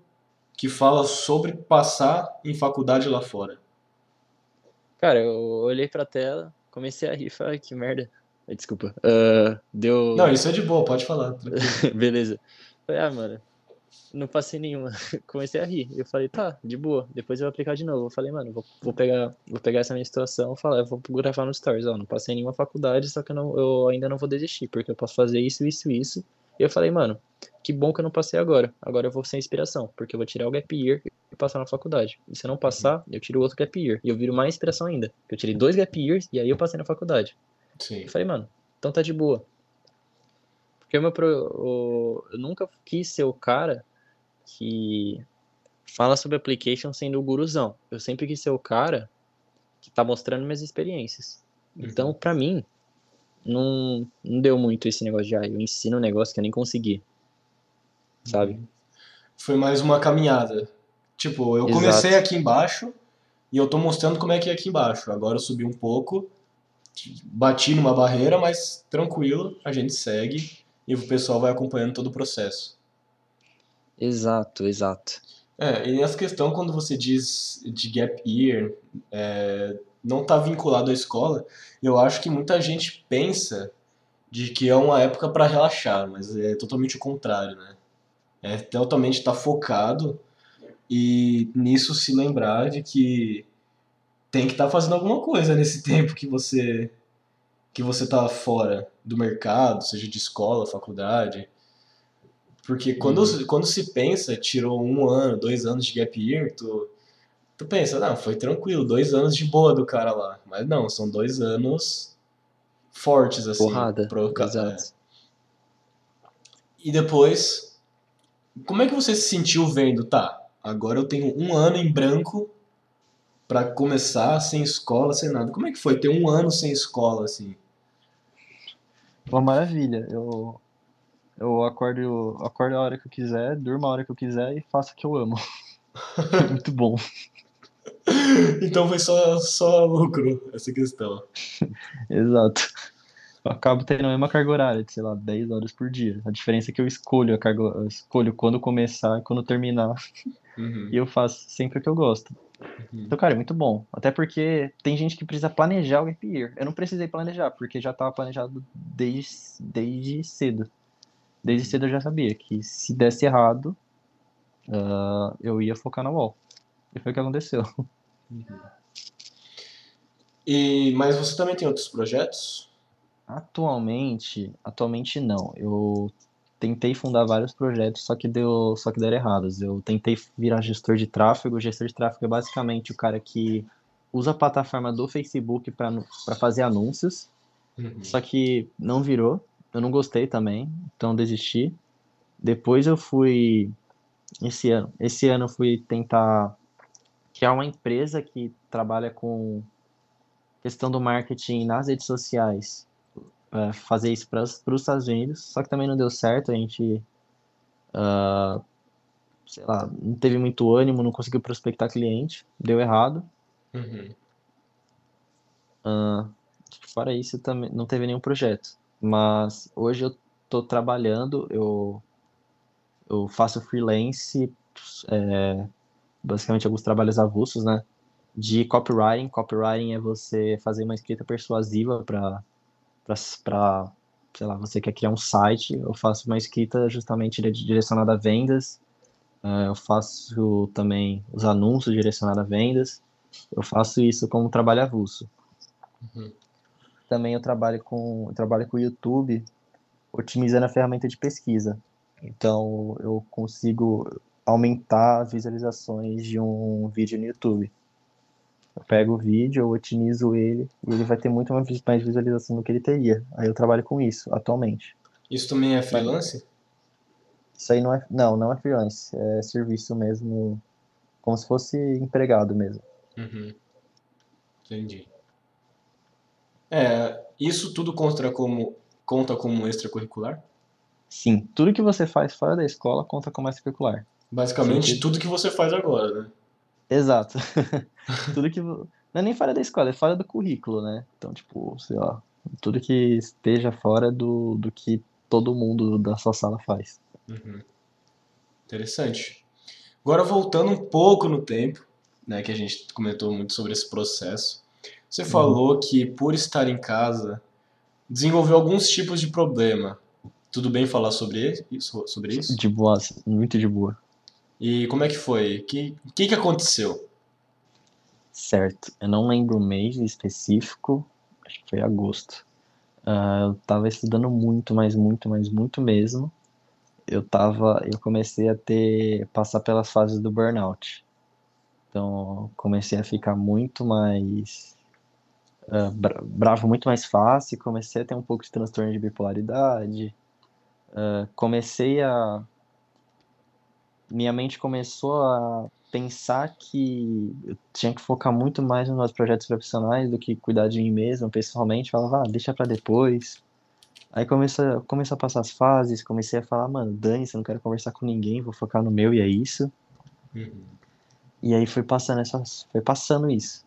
que fala sobre passar em faculdade lá fora? Cara, eu olhei pra tela, comecei a rir, falei, "Ai, que merda. Desculpa. Ah, deu. Não, isso é de boa, pode falar. <laughs> Beleza. Falei, ah, mano, não passei nenhuma. <laughs> Comecei a rir. Eu falei, tá, de boa. Depois eu vou aplicar de novo. Eu falei, mano, vou, vou pegar, vou pegar essa minha situação e falar, eu vou gravar no Stories, ó, não passei nenhuma faculdade, só que eu, não, eu ainda não vou desistir, porque eu posso fazer isso, isso, isso. E eu falei, mano, que bom que eu não passei agora. Agora eu vou sem inspiração, porque eu vou tirar o gap year e passar na faculdade. E se eu não passar, eu tiro outro gap year. E eu viro mais inspiração ainda. Eu tirei dois gap years e aí eu passei na faculdade. Sim. Eu falei, mano, então tá de boa. Porque meu pro, o- eu nunca quis ser o cara que fala sobre application sendo o guruzão. Eu sempre quis ser o cara que tá mostrando minhas experiências. Então, pra mim, não, não deu muito esse negócio de, ah, eu ensino um negócio que eu nem consegui. Sabe? Foi mais uma caminhada. Tipo, eu Exato. comecei aqui embaixo e eu tô mostrando como é que é aqui embaixo. Agora eu subi um pouco, bati numa barreira, mas tranquilo, a gente segue e o pessoal vai acompanhando todo o processo. Exato, exato. É, e essa questão quando você diz de gap year, é, não tá vinculado à escola, eu acho que muita gente pensa de que é uma época para relaxar, mas é totalmente o contrário, né? É totalmente estar focado e nisso se lembrar de que tem que estar fazendo alguma coisa nesse <laughs> tempo que você que você tá fora do mercado, seja de escola, faculdade. Porque quando, quando se pensa, tirou um ano, dois anos de gap year, tu, tu pensa, não, foi tranquilo, dois anos de boa do cara lá. Mas não, são dois anos fortes, assim. Porrada. pro Exato. E depois, como é que você se sentiu vendo? Tá, agora eu tenho um ano em branco pra começar sem escola, sem nada. Como é que foi ter um ano sem escola, assim? Uma maravilha. Eu, eu acordo, acordo a hora que eu quiser, durmo a hora que eu quiser e faço o que eu amo. <laughs> Muito bom. <laughs> Então foi só, só lucro essa questão. <laughs> Exato. Eu acabo tendo a mesma carga horária de, sei lá, 10 horas por dia. A diferença é que eu escolho a carga, eu escolho quando começar e quando terminar. Uhum. E eu faço sempre o que eu gosto. Então, cara, é muito bom. Até porque tem gente que precisa planejar o gap year. Eu não precisei planejar, porque já estava planejado desde, desde cedo. Desde cedo eu já sabia que se desse errado, ah, eu ia focar na wall. E foi o que aconteceu. <laughs> E, mas você também tem outros projetos? Atualmente, atualmente não. Eu tentei fundar vários projetos, só que deu, só que deram errados. Eu tentei virar gestor de tráfego. Gestor de tráfego é basicamente o cara que usa a plataforma do Facebook para para fazer anúncios. Uhum. Só que não virou. Eu não gostei também, então desisti. Depois eu fui esse ano, esse ano eu fui tentar criar uma empresa que trabalha com questão do marketing nas redes sociais, é, fazer isso para os Estados Unidos, só que também não deu certo, a gente, uh, sei lá, não teve muito ânimo, não conseguiu prospectar cliente, deu errado. Uhum. Uh, fora isso, também não teve nenhum projeto. Mas hoje eu estou trabalhando, eu, eu faço freelance, é, basicamente alguns trabalhos avulsos, né? De copywriting. Copywriting é você fazer uma escrita persuasiva para, sei lá, você quer criar um site. Eu faço uma escrita justamente direcionada a vendas. Uh, eu faço também os anúncios direcionados a vendas. Eu faço isso como trabalho avulso. Uhum. Também eu trabalho com eu trabalho com o YouTube, otimizando a ferramenta de pesquisa. Então eu consigo aumentar as visualizações de um vídeo no YouTube. Eu pego o vídeo, eu otimizo ele e ele vai ter muito mais visualização do que ele teria. Aí eu trabalho com isso atualmente. Isso também é freelance? Isso aí não é, não, não é freelance, é serviço mesmo, como se fosse empregado mesmo. Uhum. Entendi. É, isso tudo conta como, conta como extracurricular? Sim, tudo que você faz fora da escola conta como extracurricular. Basicamente, Sim. tudo que você faz agora, né? Exato. <laughs> tudo que. Não é nem fora da escola, é fora do currículo, né? Então, tipo, sei lá, tudo que esteja fora do, do que todo mundo da sua sala faz. Uhum. Interessante. Agora, voltando um pouco no tempo, né, que a gente comentou muito sobre esse processo. Você uhum. falou que por estar em casa desenvolveu alguns tipos de problema. Tudo bem falar sobre isso? Sobre isso? De boa, muito de boa. E como é que foi? O que, que, que aconteceu? Certo, eu não lembro o mês específico, acho que foi agosto. Uh, eu tava estudando muito, mas muito, mas muito mesmo. Eu tava, eu comecei a ter, passar pelas fases do burnout. Então, comecei a ficar muito mais uh, bravo, muito mais fácil. Comecei a ter um pouco de transtorno de bipolaridade. Uh, comecei a minha mente começou a pensar que eu tinha que focar muito mais nos meus projetos profissionais do que cuidar de mim mesmo pessoalmente. Falava, ah, deixa para depois. Aí começou, começou a passar as fases, comecei a falar, mano, dane-se, não quero conversar com ninguém, vou focar no meu e é isso. Uhum. E aí foi passando essas, foi passando isso.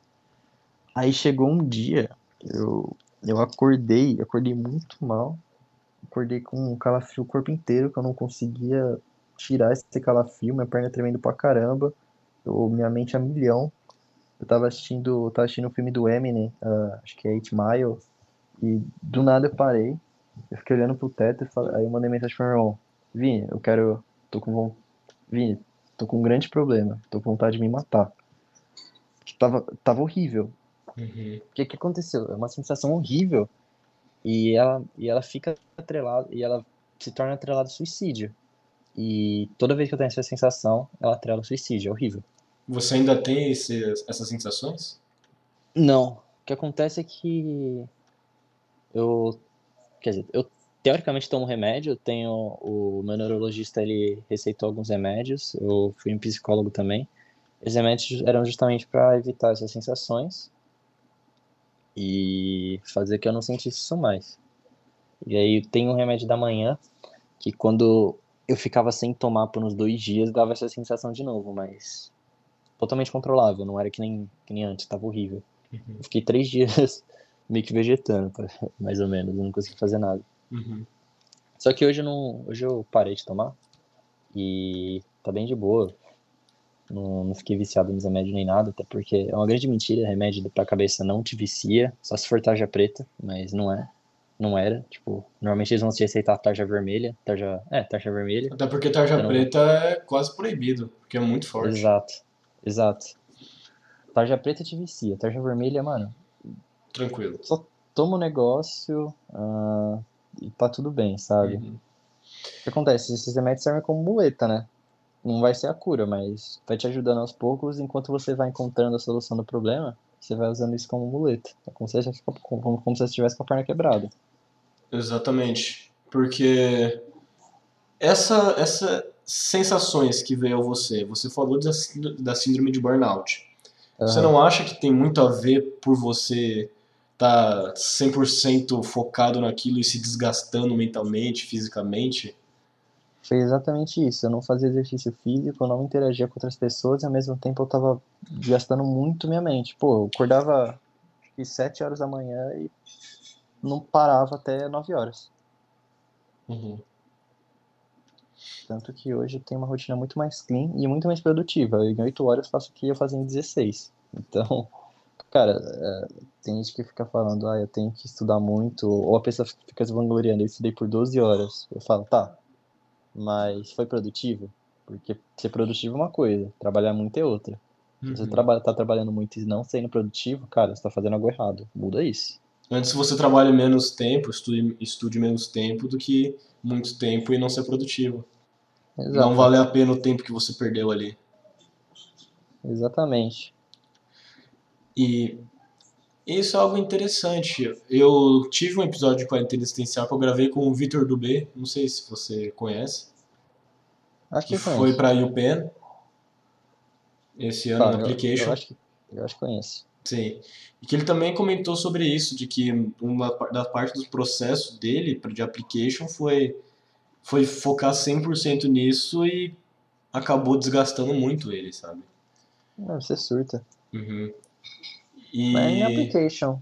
Aí chegou um dia, eu, eu acordei, acordei muito mal. Acordei com um calafrio o corpo inteiro, que eu não conseguia tirar esse calafrio, minha perna tremendo pra caramba, eu, minha mente a milhão. Eu tava assistindo, eu tava assistindo um filme do Eminem, uh, acho que é 8 Mile, e do nada eu parei, eu fiquei olhando pro teto, e falei, aí eu mandei mensagem pro meu irmão, Vini, eu quero, tô com Vini, tô com um grande problema, tô com vontade de me matar. Tava, tava horrível. Uhum. O que que aconteceu? É uma sensação horrível, e ela, e ela fica atrelada, e ela se torna atrelada ao suicídio. E toda vez que eu tenho essa sensação, ela atrela o suicídio, é horrível. Você ainda tem esse, essas sensações? Não. O que acontece é que eu, quer dizer, eu teoricamente tomo remédio, eu tenho o meu neurologista, ele receitou alguns remédios, eu fui um psicólogo também. Esses remédios eram justamente para evitar essas sensações e fazer que eu não sentisse isso mais. E aí tem um remédio da manhã que quando eu ficava sem tomar por uns dois dias, dava essa sensação de novo, mas totalmente controlável, não era que nem, que nem antes, tava horrível. Uhum. Eu fiquei três <laughs> dias meio que vegetando, <laughs> mais ou menos, eu não consegui fazer nada. Uhum. Só que hoje eu, não, hoje eu parei de tomar e tá bem de boa. Não, não fiquei viciado nos remédios nem nada, até porque é uma grande mentira, remédio pra cabeça não te vicia, só se for tarja preta, mas não é não era. Tipo, normalmente eles vão te aceitar tarja vermelha. Tarja. É, tarja vermelha. Até porque tarja então, preta é quase proibido, porque é muito forte. Exato, exato. Tarja preta te vicia, tarja vermelha, mano. Tranquilo. Só toma o negócio uh, e tá tudo bem, sabe? Uhum. O que acontece? Esses remédios servem como muleta, né? Não vai ser a cura, mas vai te ajudando aos poucos enquanto você vai encontrando a solução do problema. Você vai usando isso como muleta. É como se como se você estivesse com a perna quebrada. Exatamente. Porque essa, essa sensações que veio a você, você falou da, da síndrome de burnout. Você Aham. não acha que tem muito a ver por você estar 100% focado naquilo e se desgastando mentalmente, fisicamente? Foi exatamente isso. Eu não fazia exercício físico, eu não interagia com outras pessoas e ao mesmo tempo eu tava gastando muito minha mente. Pô, eu acordava que 7 horas da manhã e não parava até 9 horas. Uhum. Tanto que hoje eu tenho uma rotina muito mais clean e muito mais produtiva. Eu, em 8 horas faço o que eu fazia em 16. Então, <laughs> cara, é, tem gente que fica falando, ah, eu tenho que estudar muito, ou a pessoa fica se vangloriando, eu estudei por 12 horas. Eu falo, tá, mas foi produtivo? Porque ser produtivo é uma coisa, trabalhar muito é outra. Se você Uhum. trabalha, tá trabalhando muito e não sendo produtivo, cara, você tá fazendo algo errado. Muda isso. Antes você trabalha menos tempo, estude, estude menos tempo do que muito tempo e não ser produtivo. Não Exato, vale a pena o tempo que você perdeu ali. exatamente. E isso é algo interessante. Eu tive um episódio de quarentena existencial que eu gravei com o Vitor Dubé, não sei se você conhece, Acho que que foi para a UPenn esse ano Tá, no eu, application. eu acho que, eu acho que conheço. Sim. E que ele também comentou sobre isso, de que uma da parte do processo dele de application foi, foi focar 100% nisso e acabou desgastando muito ele, sabe? Não, você surta. Uhum. Mas é em E application.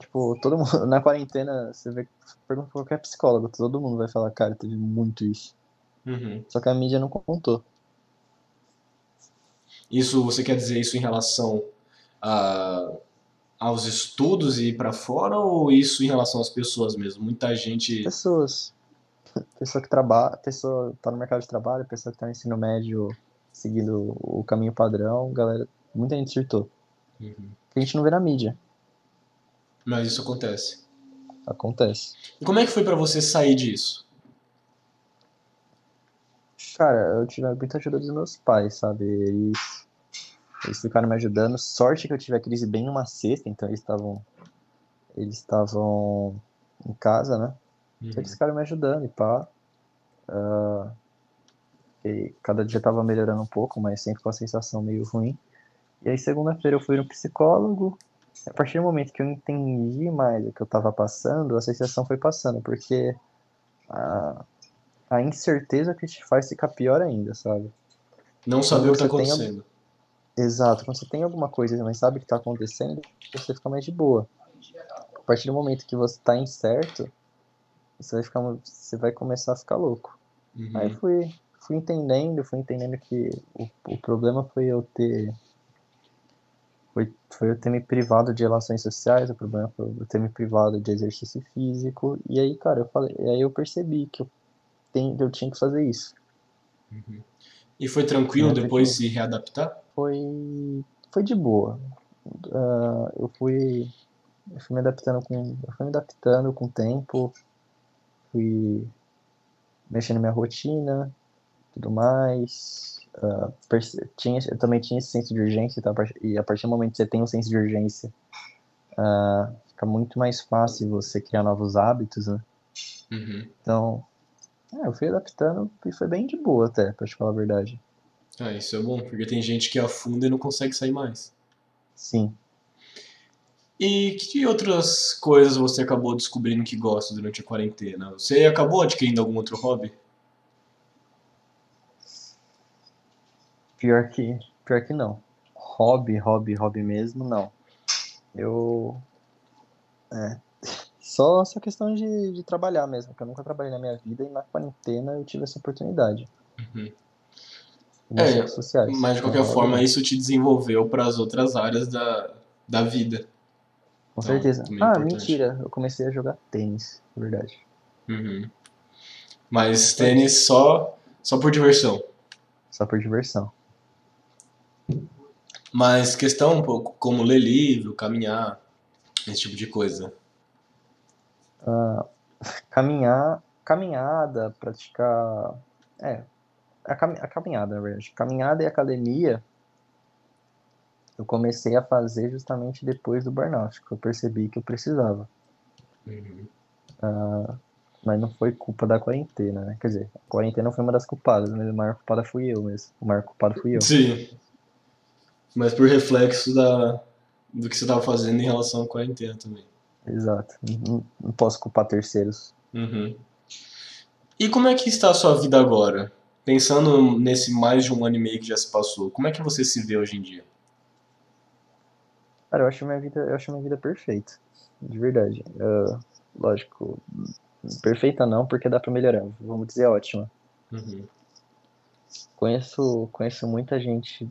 Tipo, todo mundo, <laughs> na quarentena, você vê, pergunta pra qualquer psicólogo, todo mundo vai falar, cara, teve muito isso. Uhum. Só que a mídia não contou. isso, você quer dizer isso em relação a, aos estudos e ir pra fora ou isso em relação às pessoas mesmo? Muita gente. Pessoas, <laughs> pessoa que trabalha, pessoa tá no mercado de trabalho, pessoa que tá no ensino médio seguindo o caminho padrão, galera, muita gente surtou. Uhum. A gente não vê na mídia. Mas isso acontece. Acontece. E como é que foi pra você sair disso? Cara, eu tive muita ajuda dos meus pais, sabe? Eles, eles ficaram me ajudando. Sorte que eu tive a crise bem numa sexta, então eles estavam eles estavam em casa, né? Então eles ficaram me ajudando e pá. Ah, e cada dia tava melhorando um pouco, mas sempre com a sensação meio ruim. E aí segunda-feira eu fui no psicólogo. A partir do momento que eu entendi mais o que eu tava passando, a sensação foi passando, porque a, a incerteza que te faz ficar pior ainda, sabe? Não saber o que tá acontecendo. Exato, quando você tem alguma coisa mas sabe o que tá acontecendo, você fica mais de boa. A partir do momento que você tá incerto, você vai ficar, você vai começar a ficar louco. Uhum. Aí fui, fui entendendo, fui entendendo que o, o problema foi eu ter foi, foi eu ter me privado de relações sociais, o problema foi eu ter me privado de exercício físico, e aí, cara, eu falei, aí eu percebi que eu, tem, eu tinha que fazer isso. E foi tranquilo É, depois tranquilo. se readaptar? Foi, foi de boa. Ah, eu fui, eu fui me adaptando com, eu fui me adaptando com o tempo, fui mexendo na minha rotina, tudo mais. Perce- tinha, eu também tinha esse senso de urgência? A part- e a partir do momento que você tem um senso de urgência, ah, fica muito mais fácil você criar novos hábitos, né? Uhum. Então, é, eu fui adaptando e foi bem de boa até, pra te falar a verdade. Ah, isso é bom, porque tem gente que afunda e não consegue sair mais. Sim. E que outras coisas você acabou descobrindo que gosta durante a quarentena? Você acabou adquirindo algum outro hobby? Pior que, pior que não. Hobby, hobby, hobby mesmo, não. Eu. É. Só essa questão de, de trabalhar mesmo, que eu nunca trabalhei na minha vida e na quarentena eu tive essa oportunidade. Uhum. É, sociais. Mas de qualquer Então, forma, isso te desenvolveu para as outras áreas da, da vida. Com Então, certeza. é Ah, importante. mentira, eu comecei a jogar tênis, na verdade. Uhum. Mas tênis só, só por diversão. Só por diversão. Mas questão um pouco como ler livro, caminhar, esse tipo de coisa. Caminhar, caminhada, praticar. É, a, cami- a caminhada, na verdade. Caminhada e academia eu comecei a fazer justamente depois do burnout, que eu percebi que eu precisava. Uhum. mas não foi culpa da quarentena, né? Quer dizer, a quarentena foi uma das culpadas, mas a maior culpada fui eu mesmo. O maior culpado fui eu. Sim. Mas por reflexo da, do que você estava fazendo em relação à quarentena também. Exato. Não, não posso culpar terceiros. Uhum. E como é que está a sua vida agora? Pensando nesse mais de um ano e meio que já se passou, como é que você se vê hoje em dia? Cara, eu acho minha vida, eu acho minha vida perfeita. De verdade. Uh, lógico, perfeita não, porque dá pra melhorar. Vamos dizer ótima. Uhum. Conheço, conheço muita gente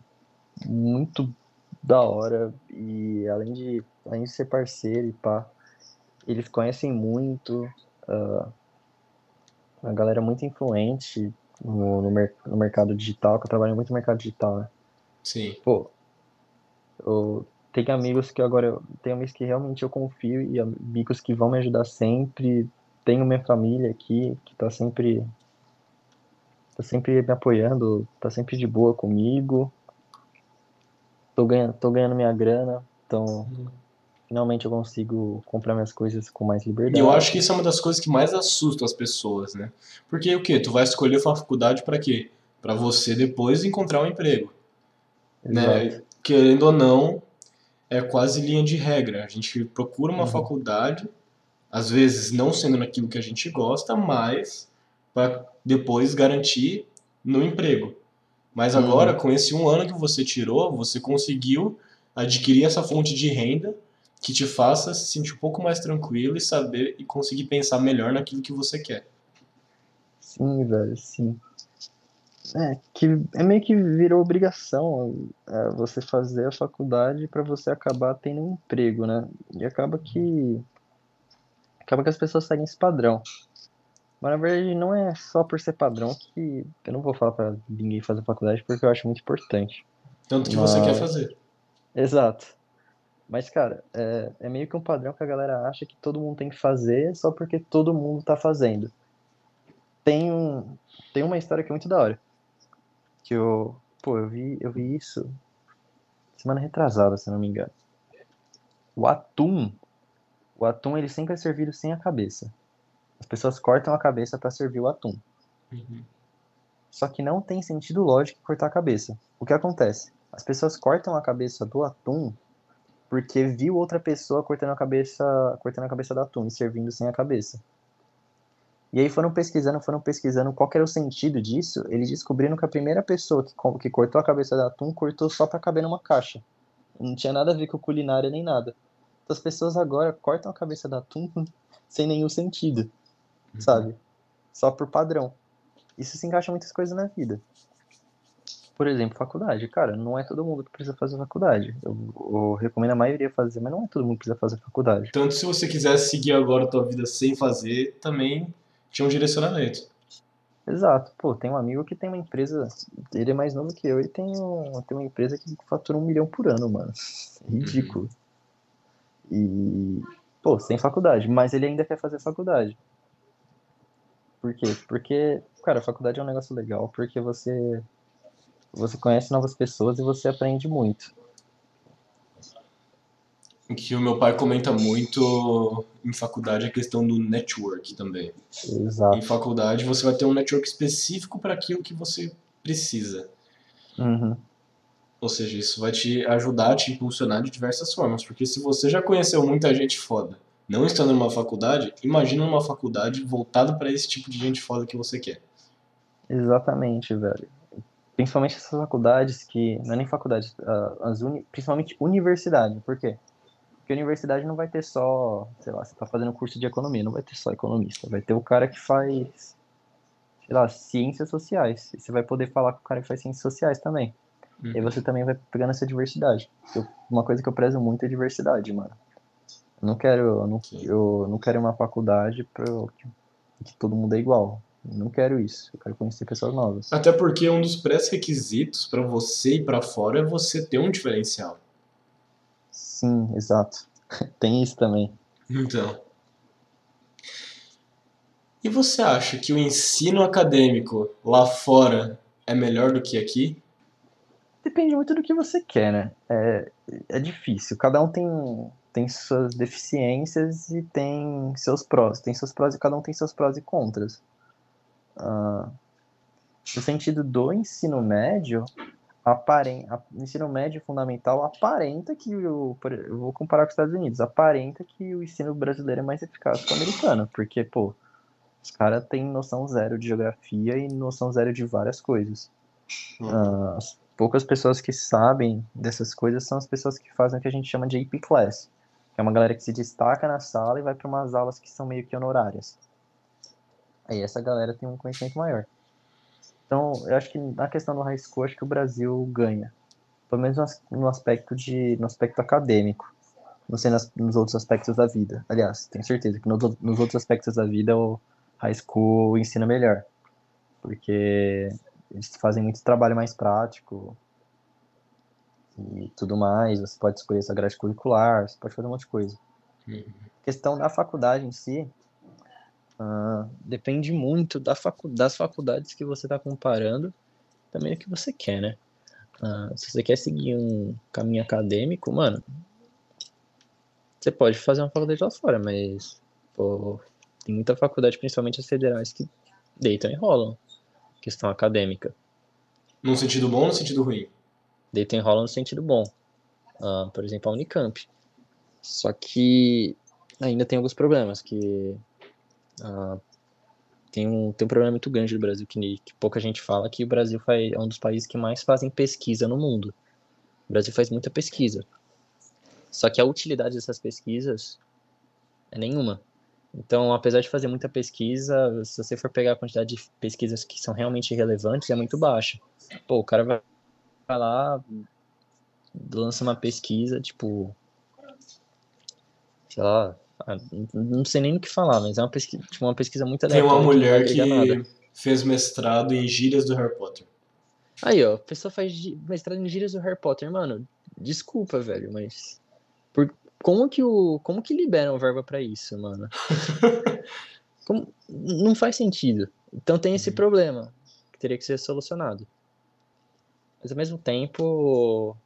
muito da hora e além de, além de ser parceiro e pá, eles conhecem muito, uh, uma galera muito influente no, no, mer no, mercado digital, que eu trabalho muito no mercado digital, né? Sim. Pô, eu tenho amigos que agora, eu tenho amigos que realmente eu confio e amigos que vão me ajudar sempre, tenho minha família aqui, que tá sempre tá sempre me apoiando, tá sempre de boa comigo. Tô ganhando, tô ganhando minha grana, então uhum. Finalmente eu consigo comprar minhas coisas com mais liberdade. E eu acho que isso é uma das coisas que mais assusta as pessoas, né? Porque o quê? Tu vai escolher uma faculdade para quê? Para você depois encontrar um emprego. Né? Querendo ou não, é quase linha de regra. A gente procura uma uhum. faculdade às vezes não sendo naquilo que a gente gosta, mas para depois garantir no emprego. Mas uhum. agora, uhum. com esse um ano que você tirou, você conseguiu adquirir essa fonte de renda que te faça se sentir um pouco mais tranquilo e saber e conseguir pensar melhor naquilo que você quer. Sim, velho, sim. É, que é meio que virou obrigação é, você fazer a faculdade para você acabar tendo um emprego, né? E acaba que acaba que as pessoas seguem esse padrão. Mas na verdade não é só por ser padrão que eu não vou falar para ninguém fazer faculdade porque eu acho muito importante. Tanto que Mas... você quer fazer. Exato. Mas, cara, é, é, meio que um padrão que a galera acha que todo mundo tem que fazer só porque todo mundo tá fazendo. Tem, um, tem uma história que é muito da hora. Que eu. Pô, eu vi, eu vi isso semana retrasada, se não me engano. O atum o atum ele sempre é servido sem a cabeça. As pessoas cortam a cabeça para servir o atum. Uhum. Só que não tem sentido lógico cortar a cabeça. O que acontece? As pessoas cortam a cabeça do atum porque viu outra pessoa cortando a cabeça, cortando a cabeça do atum e servindo sem a cabeça. E aí foram pesquisando, foram pesquisando qual era o sentido disso. Eles descobriram que a primeira pessoa que, que cortou a cabeça do atum cortou só para caber numa caixa. Não tinha nada a ver com culinária nem nada as pessoas agora cortam a cabeça da atum <laughs> sem nenhum sentido, uhum. sabe? Só por padrão. Isso se encaixa em muitas coisas na vida. Por exemplo, faculdade. Cara, não é todo mundo que precisa fazer faculdade. Eu, eu recomendo a maioria fazer, mas não é todo mundo que precisa fazer faculdade. Tanto se você quisesse seguir agora a tua vida sem fazer, também tinha um direcionamento. Exato. Pô, tem um amigo que tem uma empresa. Ele é mais novo que eu e tem, um, tem uma empresa que fatura um milhão por ano, mano. <laughs> Ridículo. E, pô, sem faculdade, mas ele ainda quer fazer faculdade. Por quê? Porque, cara, a faculdade é um negócio legal, porque você você conhece novas pessoas e você aprende muito. O que o meu pai comenta muito em faculdade é a questão do network também. Exato. Em faculdade você vai ter um network específico para aquilo que você precisa. Uhum. Ou seja, isso vai te ajudar a te impulsionar de diversas formas. Porque se você já conheceu muita gente foda, não estando numa faculdade, imagina uma faculdade voltada para esse tipo de gente foda que você quer. Exatamente, velho. Principalmente essas faculdades que. Não é nem faculdade, ah, as uni, principalmente universidade. Por quê? Porque a universidade não vai ter só, sei lá, você tá fazendo curso de economia, não vai ter só economista. Vai ter o cara que faz, sei lá, ciências sociais. E você vai poder falar com o cara que faz ciências sociais também. Uhum. E você também vai pegando essa diversidade. Eu, uma coisa que eu prezo muito é diversidade, mano. Eu não quero, eu não, eu não quero uma faculdade para que, que todo mundo é igual. Não quero isso. Eu quero conhecer pessoas novas. Até porque um dos pré-requisitos para você ir para fora é você ter um diferencial. Sim, exato. <laughs> Tem isso também. Então. E você acha que o ensino acadêmico lá fora é melhor do que aqui? Depende muito do que você quer, né? É, é difícil. Cada um tem, tem suas deficiências e tem seus prós. Tem seus prós e cada um tem seus prós e contras. Uh, no sentido do ensino médio, aparenta, ensino médio fundamental aparenta que o. Eu vou comparar com os Estados Unidos, aparenta que o ensino brasileiro é mais eficaz que o americano, porque, pô, os caras têm noção zero de geografia e noção zero de várias coisas. Uh, as poucas pessoas que sabem dessas coisas são as pessoas que fazem o que a gente chama de AP Class, que é uma galera que se destaca na sala e vai para umas aulas que são meio que honorárias. Aí essa galera tem um conhecimento maior. Então, eu acho que na questão do high school, acho que o Brasil ganha. Pelo menos no aspecto, de, no aspecto acadêmico. Não sei nas, nos outros aspectos da vida. Aliás, tenho certeza que nos, nos outros aspectos da vida o high school ensina melhor. Porque eles fazem muito trabalho mais prático e tudo mais. Você pode escolher sua grade curricular, você pode fazer um monte de coisa. A questão da faculdade em si, Uh, depende muito da facu das faculdades que você está comparando, também o que você quer, né? Uh, se você quer seguir um caminho acadêmico, mano, você pode fazer uma faculdade lá fora, mas pô, tem muita faculdade, principalmente as federais, que deitam e rolam questão acadêmica. Num sentido bom ou no sentido ruim? Deitam e rolam no sentido bom. Uh, por exemplo, a Unicamp. Só que ainda tem alguns problemas, que Uh, tem, um, tem um problema muito grande do Brasil que, que pouca gente fala, que o Brasil faz, é um dos países que mais fazem pesquisa no mundo. O Brasil faz muita pesquisa. Só que a utilidade dessas pesquisas é nenhuma. Então, apesar de fazer muita pesquisa, se você for pegar a quantidade de pesquisas que são realmente relevantes, é muito baixa. Pô, o cara vai, lá, lança uma pesquisa, tipo, sei lá, não sei nem o que falar, mas é uma pesquisa, tipo, uma pesquisa muito Tem uma mulher que, que fez mestrado em gírias do Harry Potter. Aí, ó, a pessoa faz mestrado em gírias do Harry Potter, mano. Desculpa, velho, mas. Por... Como que o. Como que liberam verba para isso, mano? <laughs> Como... Não faz sentido. Então tem esse uhum. problema que teria que ser solucionado. Mas ao mesmo tempo,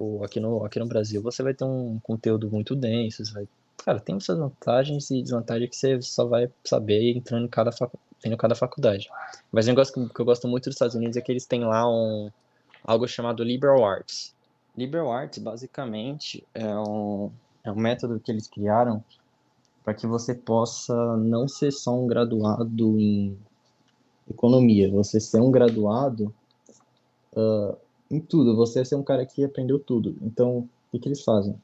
Tipo, aqui no, aqui no Brasil você vai ter um conteúdo muito denso, vai... Cara, tem suas vantagens e desvantagens que você só vai saber entrando em cada, facu... em cada faculdade. Mas um negócio que eu gosto muito dos Estados Unidos é que eles têm lá um, algo chamado Liberal Arts. Liberal Arts, basicamente, é um, é um método que eles criaram para que você possa não ser só um graduado em economia, você ser um graduado uh, em tudo. Você é ser um cara que aprendeu tudo. Então, o que, que eles fazem?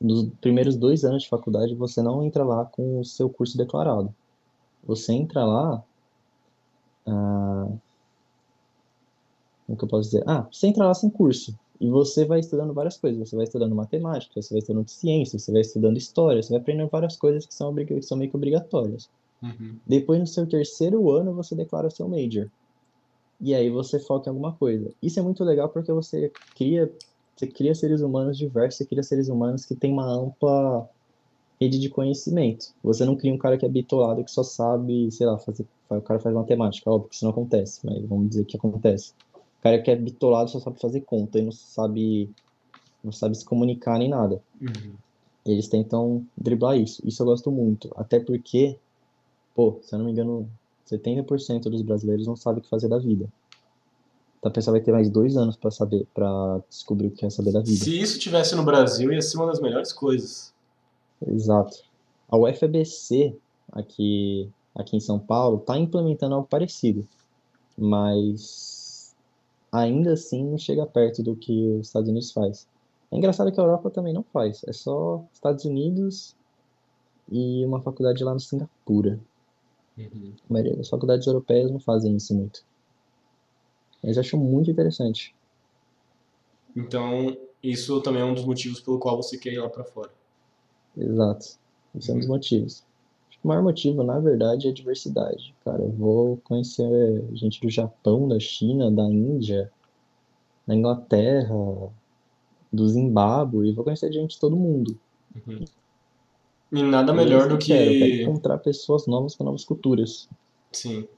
Nos primeiros dois anos de faculdade, você não entra lá com o seu curso declarado. Você entra lá. Ah, como que eu posso dizer? Ah, você entra lá sem curso. E você vai estudando várias coisas. Você vai estudando matemática, você vai estudando ciência, você vai estudando história, você vai aprendendo várias coisas que são, que são meio que obrigatórias. Uhum. Depois, no seu terceiro ano, você declara o seu major e aí você foca em alguma coisa. Isso é muito legal porque você cria, você cria seres humanos diversos, você cria seres humanos que têm uma ampla rede de conhecimento. Você não cria um cara que é bitolado que só sabe, sei lá, fazer, o cara faz matemática, óbvio que isso não acontece, mas vamos dizer que acontece. O cara que é bitolado só sabe fazer conta e não sabe não sabe se comunicar nem nada. Uhum. Eles tentam driblar isso. Isso eu gosto muito, até porque, pô, se eu não me engano, 70% dos brasileiros não sabem o que fazer da vida. Então a pessoa vai ter mais dois anos para saber, para descobrir o que quer saber da vida. Se isso tivesse no Brasil, ia ser uma das melhores coisas. Exato. A UFBC, aqui, aqui em São Paulo, está implementando algo parecido. Mas ainda assim não chega perto do que os Estados Unidos faz. É engraçado que a Europa também não faz. É só Estados Unidos e uma faculdade lá no Singapura. Uhum. A maioria das faculdades europeias não fazem isso muito. Mas acho muito interessante. Então, isso também é um dos motivos pelo qual você quer ir lá para fora. Exato. Isso é um dos uhum. motivos. Acho que o maior motivo, na verdade, é a diversidade. Cara, eu vou conhecer gente do Japão, da China, da Índia, da Inglaterra, do Zimbábue, e vou conhecer gente de todo mundo. Uhum. E nada melhor do que. Quero, quero encontrar pessoas novas com novas culturas. Sim.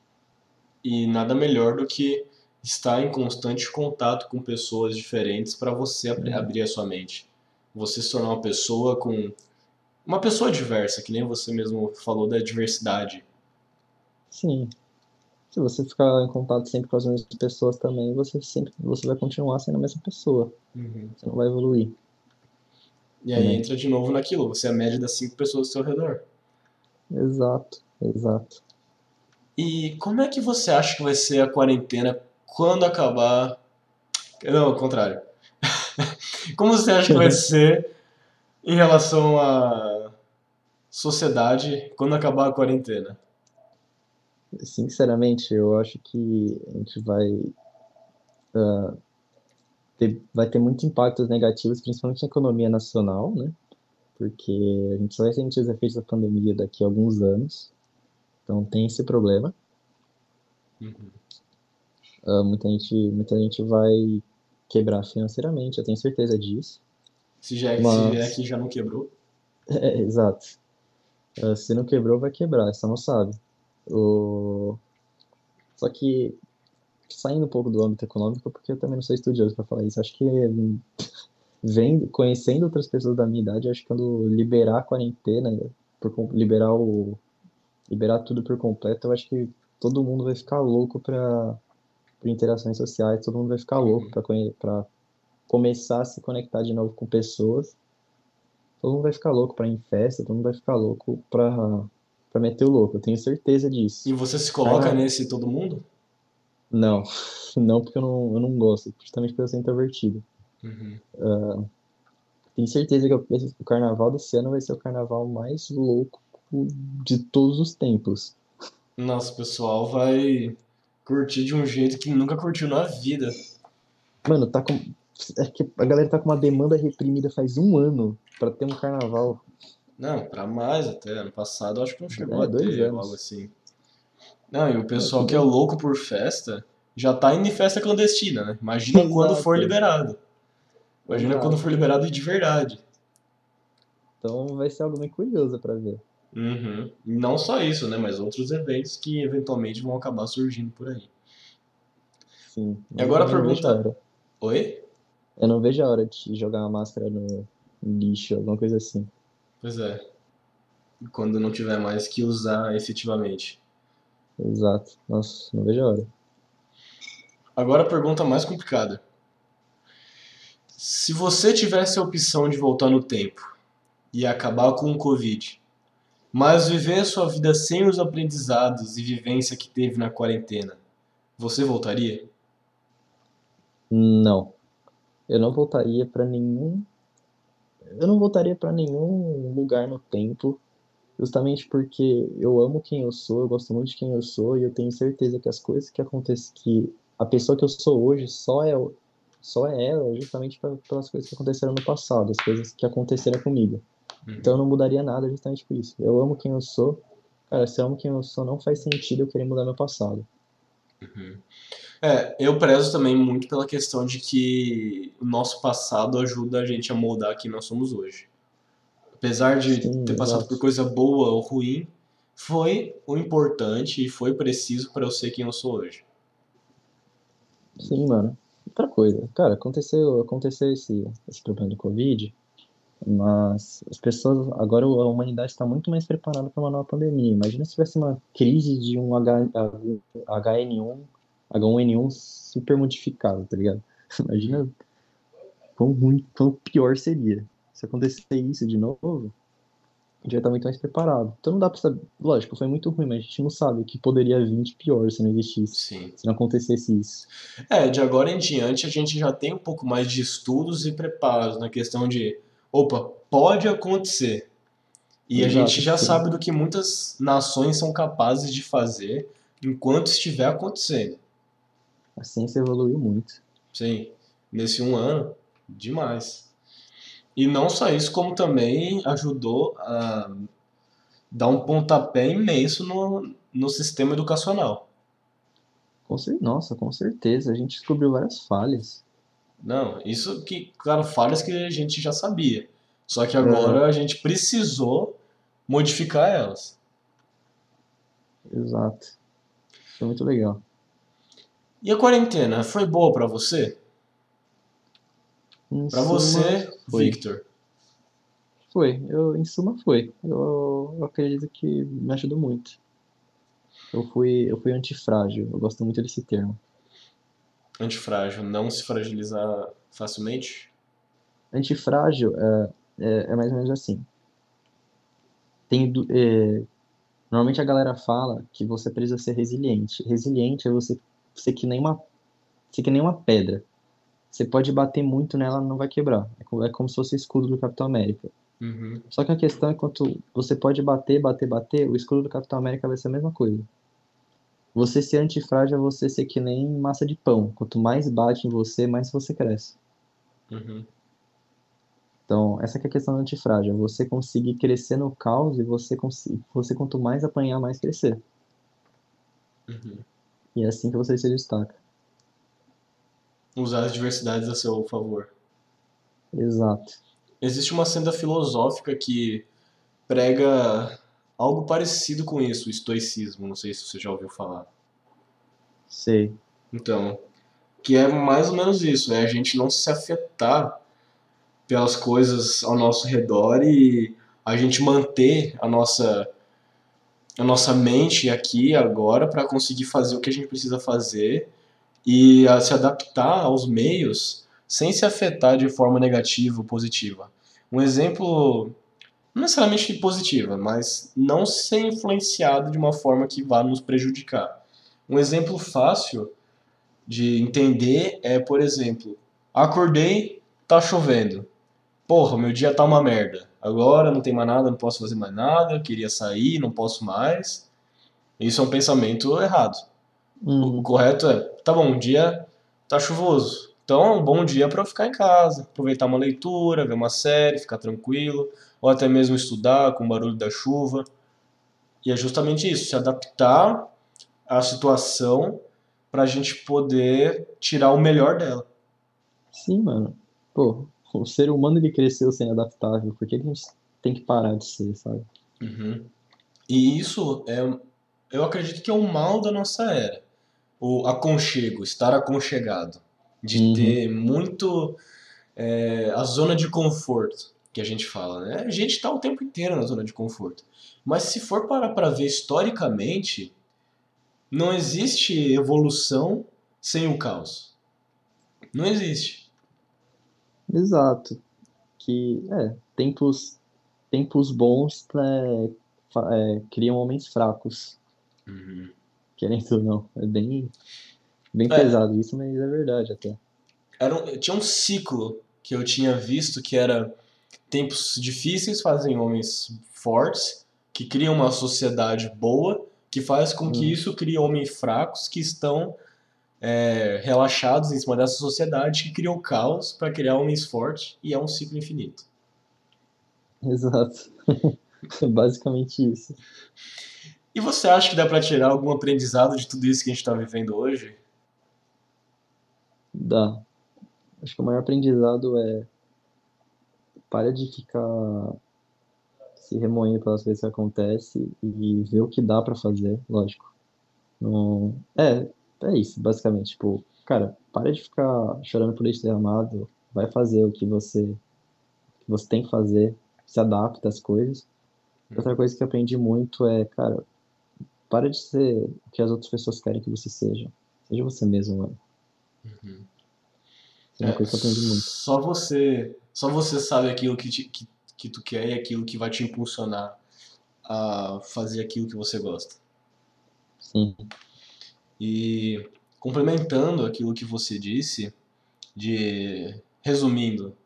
E nada melhor do que estar em constante contato com pessoas diferentes para você abrir, abrir a sua mente. você se tornar uma pessoa com. Uma pessoa diversa, que nem você mesmo falou da diversidade. Sim. Se você ficar em contato sempre com as mesmas pessoas também, você sempre você vai continuar sendo a mesma pessoa. Uhum. Você não vai evoluir. E aí Também. entra de novo naquilo, você é a média das cinco pessoas ao seu redor. Exato, exato. E como é que você acha que vai ser a quarentena quando acabar. Não, ao contrário. <laughs> Como você acha que vai <laughs> ser em relação à sociedade quando acabar a quarentena? Sinceramente, eu acho que a gente vai ah, ter, vai ter muitos impactos negativos, principalmente na economia nacional, né? Porque a gente só vai sentir os efeitos da pandemia daqui a alguns anos. Então tem esse problema. Ah, muita gente, muita gente vai quebrar financeiramente, eu tenho certeza disso. Se já é, Mas- se é que já não quebrou. <laughs> É, exato. Ah, se não quebrou, vai quebrar, só não sabe. O... Só que, saindo um pouco do âmbito econômico, porque eu também não sou estudioso para falar isso, acho que hum, vendo, conhecendo outras pessoas da minha idade, acho que quando liberar a quarentena, por, liberar o, liberar tudo por completo, eu acho que todo mundo vai ficar louco para interações sociais, todo mundo vai ficar louco para para começar a se conectar de novo com pessoas. Todo mundo vai ficar louco pra ir em festa, todo mundo vai ficar louco pra, pra meter o louco, eu tenho certeza disso. E você se coloca Ah. nesse todo mundo? Não, <laughs> não porque eu não, eu não gosto, justamente porque eu sou introvertido. Tenho certeza que o carnaval desse ano vai ser o carnaval mais louco de todos os tempos. Nossa, o pessoal vai curtir de um jeito que nunca curtiu na vida. Mano, tá com. É que a galera tá com uma demanda reprimida faz um ano pra ter um carnaval. Não, pra mais até. Ano passado eu acho que não chegou É, a dois ter anos. algo assim. Não, e o pessoal tudo que é louco por festa já tá indo em festa clandestina, né? Imagina <laughs> quando for liberado. Imagina quando for liberado de verdade. Então vai ser algo bem curioso pra ver. Uhum. E não só isso, né? Mas outros eventos que eventualmente vão acabar surgindo por aí. Sim. E agora a pergunta-. Oi? Eu não vejo a hora de jogar uma máscara no lixo, alguma coisa assim. Pois é. Quando não tiver mais que usar efetivamente. Exato. Nossa, não vejo a hora. Agora a pergunta mais complicada. Se você tivesse a opção de voltar no tempo e acabar com o Covid, mas viver a sua vida sem os aprendizados e vivência que teve na quarentena, você voltaria? Não. Eu não voltaria pra nenhum. Eu não voltaria pra nenhum lugar no tempo, justamente porque eu amo quem eu sou, eu gosto muito de quem eu sou e eu tenho certeza que as coisas que acontecem, que a pessoa que eu sou hoje só é só é ela justamente pe- pelas coisas que aconteceram no passado, as coisas que aconteceram comigo. Então eu não mudaria nada justamente por isso. Eu amo quem eu sou. Cara, se eu amo quem eu sou, não faz sentido eu querer mudar meu passado. É, eu prezo também muito pela questão de que o nosso passado ajuda a gente a moldar quem nós somos hoje. Apesar de Sim, ter passado exato. por coisa boa ou ruim, foi o importante e foi preciso para eu ser quem eu sou hoje. Sim, mano. Outra coisa, cara, aconteceu, aconteceu esse, esse problema do Covid, mas as pessoas, agora a humanidade está muito mais preparada para uma nova pandemia. Imagina se tivesse uma crise de um H, HN1, H1N1 super modificado, tá ligado? <laughs> Imagina quão ruim, quão pior seria. Se acontecer isso de novo, a gente vai estar muito mais preparado. Então não dá pra saber, lógico, foi muito ruim, mas a gente não sabe o que poderia vir de pior se não existisse, Sim. se não acontecesse isso. É, de agora em diante a gente já tem um pouco mais de estudos e preparos na questão de, opa, pode acontecer. E a Exato, gente já sim. sabe do que muitas nações são capazes de fazer enquanto estiver acontecendo. A ciência evoluiu muito. Sim, nesse um ano, demais. E não só isso, como também ajudou a dar um pontapé imenso no, no sistema educacional. Nossa, com certeza. A gente descobriu várias falhas. Não, isso que, claro, falhas que a gente já sabia. Só que agora a gente precisou modificar elas. Exato. Foi muito legal. E a quarentena foi boa pra você? Suma, você, foi. Victor. Foi, eu, em suma foi. Eu, eu acredito que me ajudou muito. Eu fui, eu fui antifrágil, eu gosto muito desse termo. Antifrágil, não se fragilizar facilmente? Antifrágil é, é, é mais ou menos assim. Tem, é, normalmente a galera fala que você precisa ser resiliente. Resiliente é você ser que nem uma, ser que nem uma pedra. Você pode bater muito nela, ela não vai quebrar. É como, é como se fosse o escudo do Capitão América. Uhum. Só que a questão é quanto você pode bater, bater, bater, o escudo do Capitão América vai ser a mesma coisa. Você ser antifrágil é você ser que nem massa de pão. Quanto mais bate em você, mais você cresce. Uhum. Então, essa que é a questão do antifrágil. Você conseguir crescer no caos e você você quanto mais apanhar, mais crescer. Uhum. E é assim que você se destaca. Usar as diversidades a seu favor. Exato. Existe uma senda filosófica que prega algo parecido com isso, o estoicismo. Não sei se você já ouviu falar. Sei. Então, que é mais ou menos isso, é a gente não se afetar pelas coisas ao nosso redor e a gente manter a nossa a nossa mente aqui agora para conseguir fazer o que a gente precisa fazer e a se adaptar aos meios sem se afetar de forma negativa ou positiva. Um exemplo não necessariamente positiva, mas não ser influenciado de uma forma que vá nos prejudicar. Um exemplo fácil de entender é, por exemplo, acordei, tá chovendo. Porra, meu dia tá uma merda. Agora não tem mais nada, não posso fazer mais nada, queria sair, não posso mais. Isso é um pensamento errado. O correto é, tá bom, o dia tá chuvoso. Então é um bom dia para ficar em casa, aproveitar uma leitura, ver uma série, ficar tranquilo, ou até mesmo estudar com o barulho da chuva. E é justamente isso, se adaptar à situação para a gente poder tirar o melhor dela. Sim, mano. Pô, o ser humano ele cresceu sendo adaptável. Por que que a gente tem que parar de ser, sabe? Uhum. E isso é, eu acredito que é o mal da nossa era. O aconchego, estar aconchegado, de Uhum. ter muito é, a zona de conforto que a gente fala, né? A gente está o tempo inteiro na zona de conforto. Mas se for parar para ver historicamente, não existe evolução sem o caos. Não existe. Exato. Que, é, tempos, tempos bons é, é, criam homens fracos, querendo ou não. É bem, bem É. pesado isso, mas é verdade até. Era um- tinha um ciclo que eu tinha visto que era tempos difíceis fazem homens fortes, que criam uma sociedade boa, que faz com que Hum. isso crie homens fracos que estão é, relaxados em cima dessa sociedade, que cria o caos para criar homens fortes, e é um ciclo infinito. Exato. <laughs> Basicamente isso. E você acha que dá para tirar algum aprendizado de tudo isso que a gente está vivendo hoje? Dá. Acho que o maior aprendizado é para de ficar se remoendo pelas coisas que acontecem e ver o que dá pra fazer, lógico. Não... É, é isso, basicamente. Tipo, cara, para de ficar chorando por leite derramado, vai fazer o que você, que você tem que fazer, se adapta às coisas. Outra coisa que eu aprendi muito é, cara, para de ser o que as outras pessoas querem que você seja. Seja você mesmo, mano. Isso é uma É, coisa que eu aprendi muito. Só você, só você sabe aquilo que, te- que, que tu quer e aquilo que vai te impulsionar a fazer aquilo que você gosta. Sim. E complementando aquilo que você disse, de resumindo,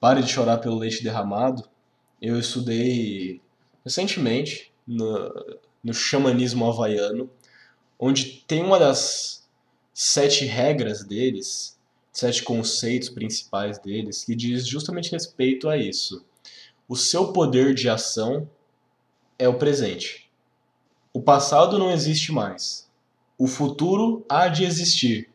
pare de chorar pelo leite derramado. Eu estudei recentemente no, no xamanismo havaiano, onde tem uma das sete regras deles, sete conceitos principais deles, que diz justamente respeito a isso. O seu poder de ação é o presente. O passado não existe mais. O futuro há de existir.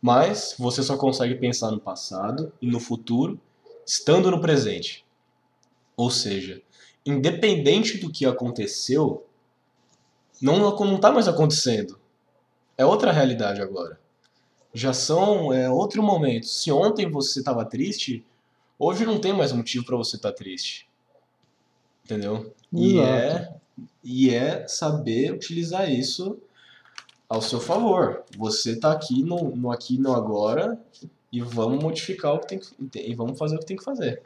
Mas você só consegue pensar no passado e no futuro estando no presente. Ou seja, independente do que aconteceu, não não está mais acontecendo. É outra realidade agora. Já são é outro momento. Se ontem você estava triste, hoje não tem mais motivo para você estar triste. Entendeu? E Exato. é, e é saber utilizar isso ao seu favor. Você tá aqui no, no aqui no agora e vamos modificar o que tem que, e vamos fazer o que tem que fazer.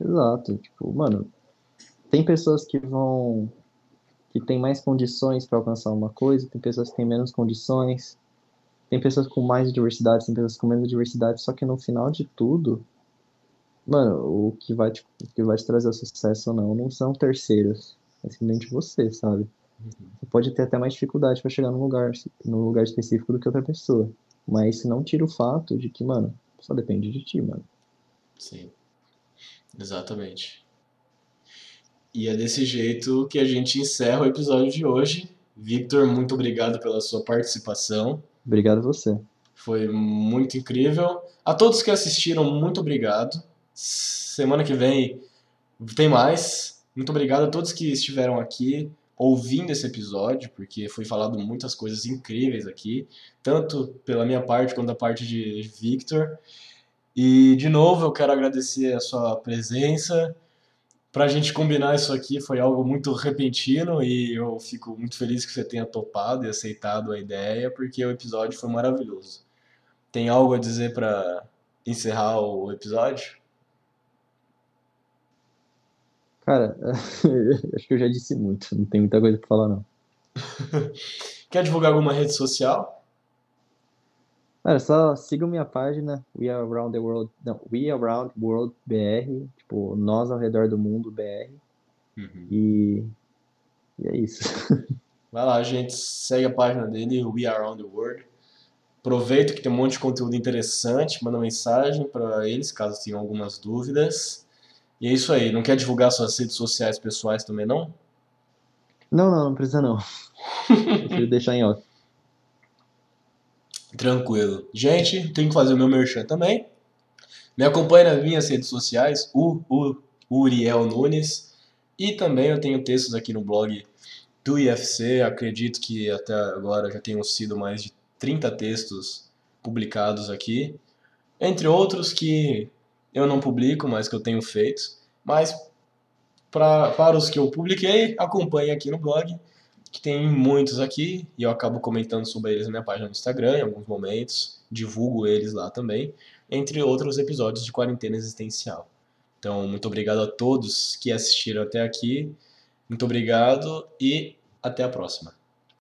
Exato. Tipo, mano, tem pessoas que vão. Que têm mais condições para alcançar uma coisa, tem pessoas que têm menos condições, tem pessoas com mais diversidade, tem pessoas com menos diversidade, só que no final de tudo, mano, o que vai te, o que vai te trazer o sucesso ou não, não são terceiros, é simplesmente você, sabe? Você pode ter até mais dificuldade para chegar num lugar, num lugar específico do que outra pessoa. Mas isso não tira o fato de que, mano, só depende de ti, mano. Sim. Exatamente. E é desse jeito que a gente encerra o episódio de hoje. Victor, muito obrigado pela sua participação. Obrigado a você. Foi muito incrível. A todos que assistiram, muito obrigado. Semana que vem tem mais. Muito obrigado a todos que estiveram aqui ouvindo esse episódio, porque foi falado muitas coisas incríveis aqui, tanto pela minha parte quanto da parte de Victor. E de novo eu quero agradecer a sua presença. Para a gente combinar isso aqui foi algo muito repentino e eu fico muito feliz que você tenha topado e aceitado a ideia, porque o episódio foi maravilhoso. Tem algo a dizer para encerrar o episódio? Cara, <laughs> acho que eu já disse muito, não tem muita coisa pra falar, não. <laughs> Quer divulgar alguma rede social? Cara, só sigam minha página, We Are Around the World, não, We Around World BR, tipo, nós ao redor do mundo BR, Uhum. e, e é isso. <laughs> Vai lá, gente, segue a página dele, We Are Around the World. Aproveita que tem um monte de conteúdo interessante, manda mensagem para eles caso tenham algumas dúvidas. E é isso aí, não quer divulgar suas redes sociais pessoais também não? Não, não, não precisa não. <laughs> Prefiro deixar em off. Tranquilo. Gente, tenho que fazer o meu merchan também. Me acompanhe nas minhas redes sociais, o, o Uriel Nunes. E também eu tenho textos aqui no blog do IFC. Acredito que até agora já tenham sido mais de 30 textos publicados aqui. Entre outros que eu não publico, mas que eu tenho feito. Mas pra, para os que eu publiquei, acompanhe aqui no blog, que tem muitos aqui, e eu acabo comentando sobre eles na minha página no Instagram em alguns momentos, divulgo eles lá também, entre outros episódios de Quarentena Existencial. Então, muito obrigado a todos que assistiram até aqui, muito obrigado e até a próxima.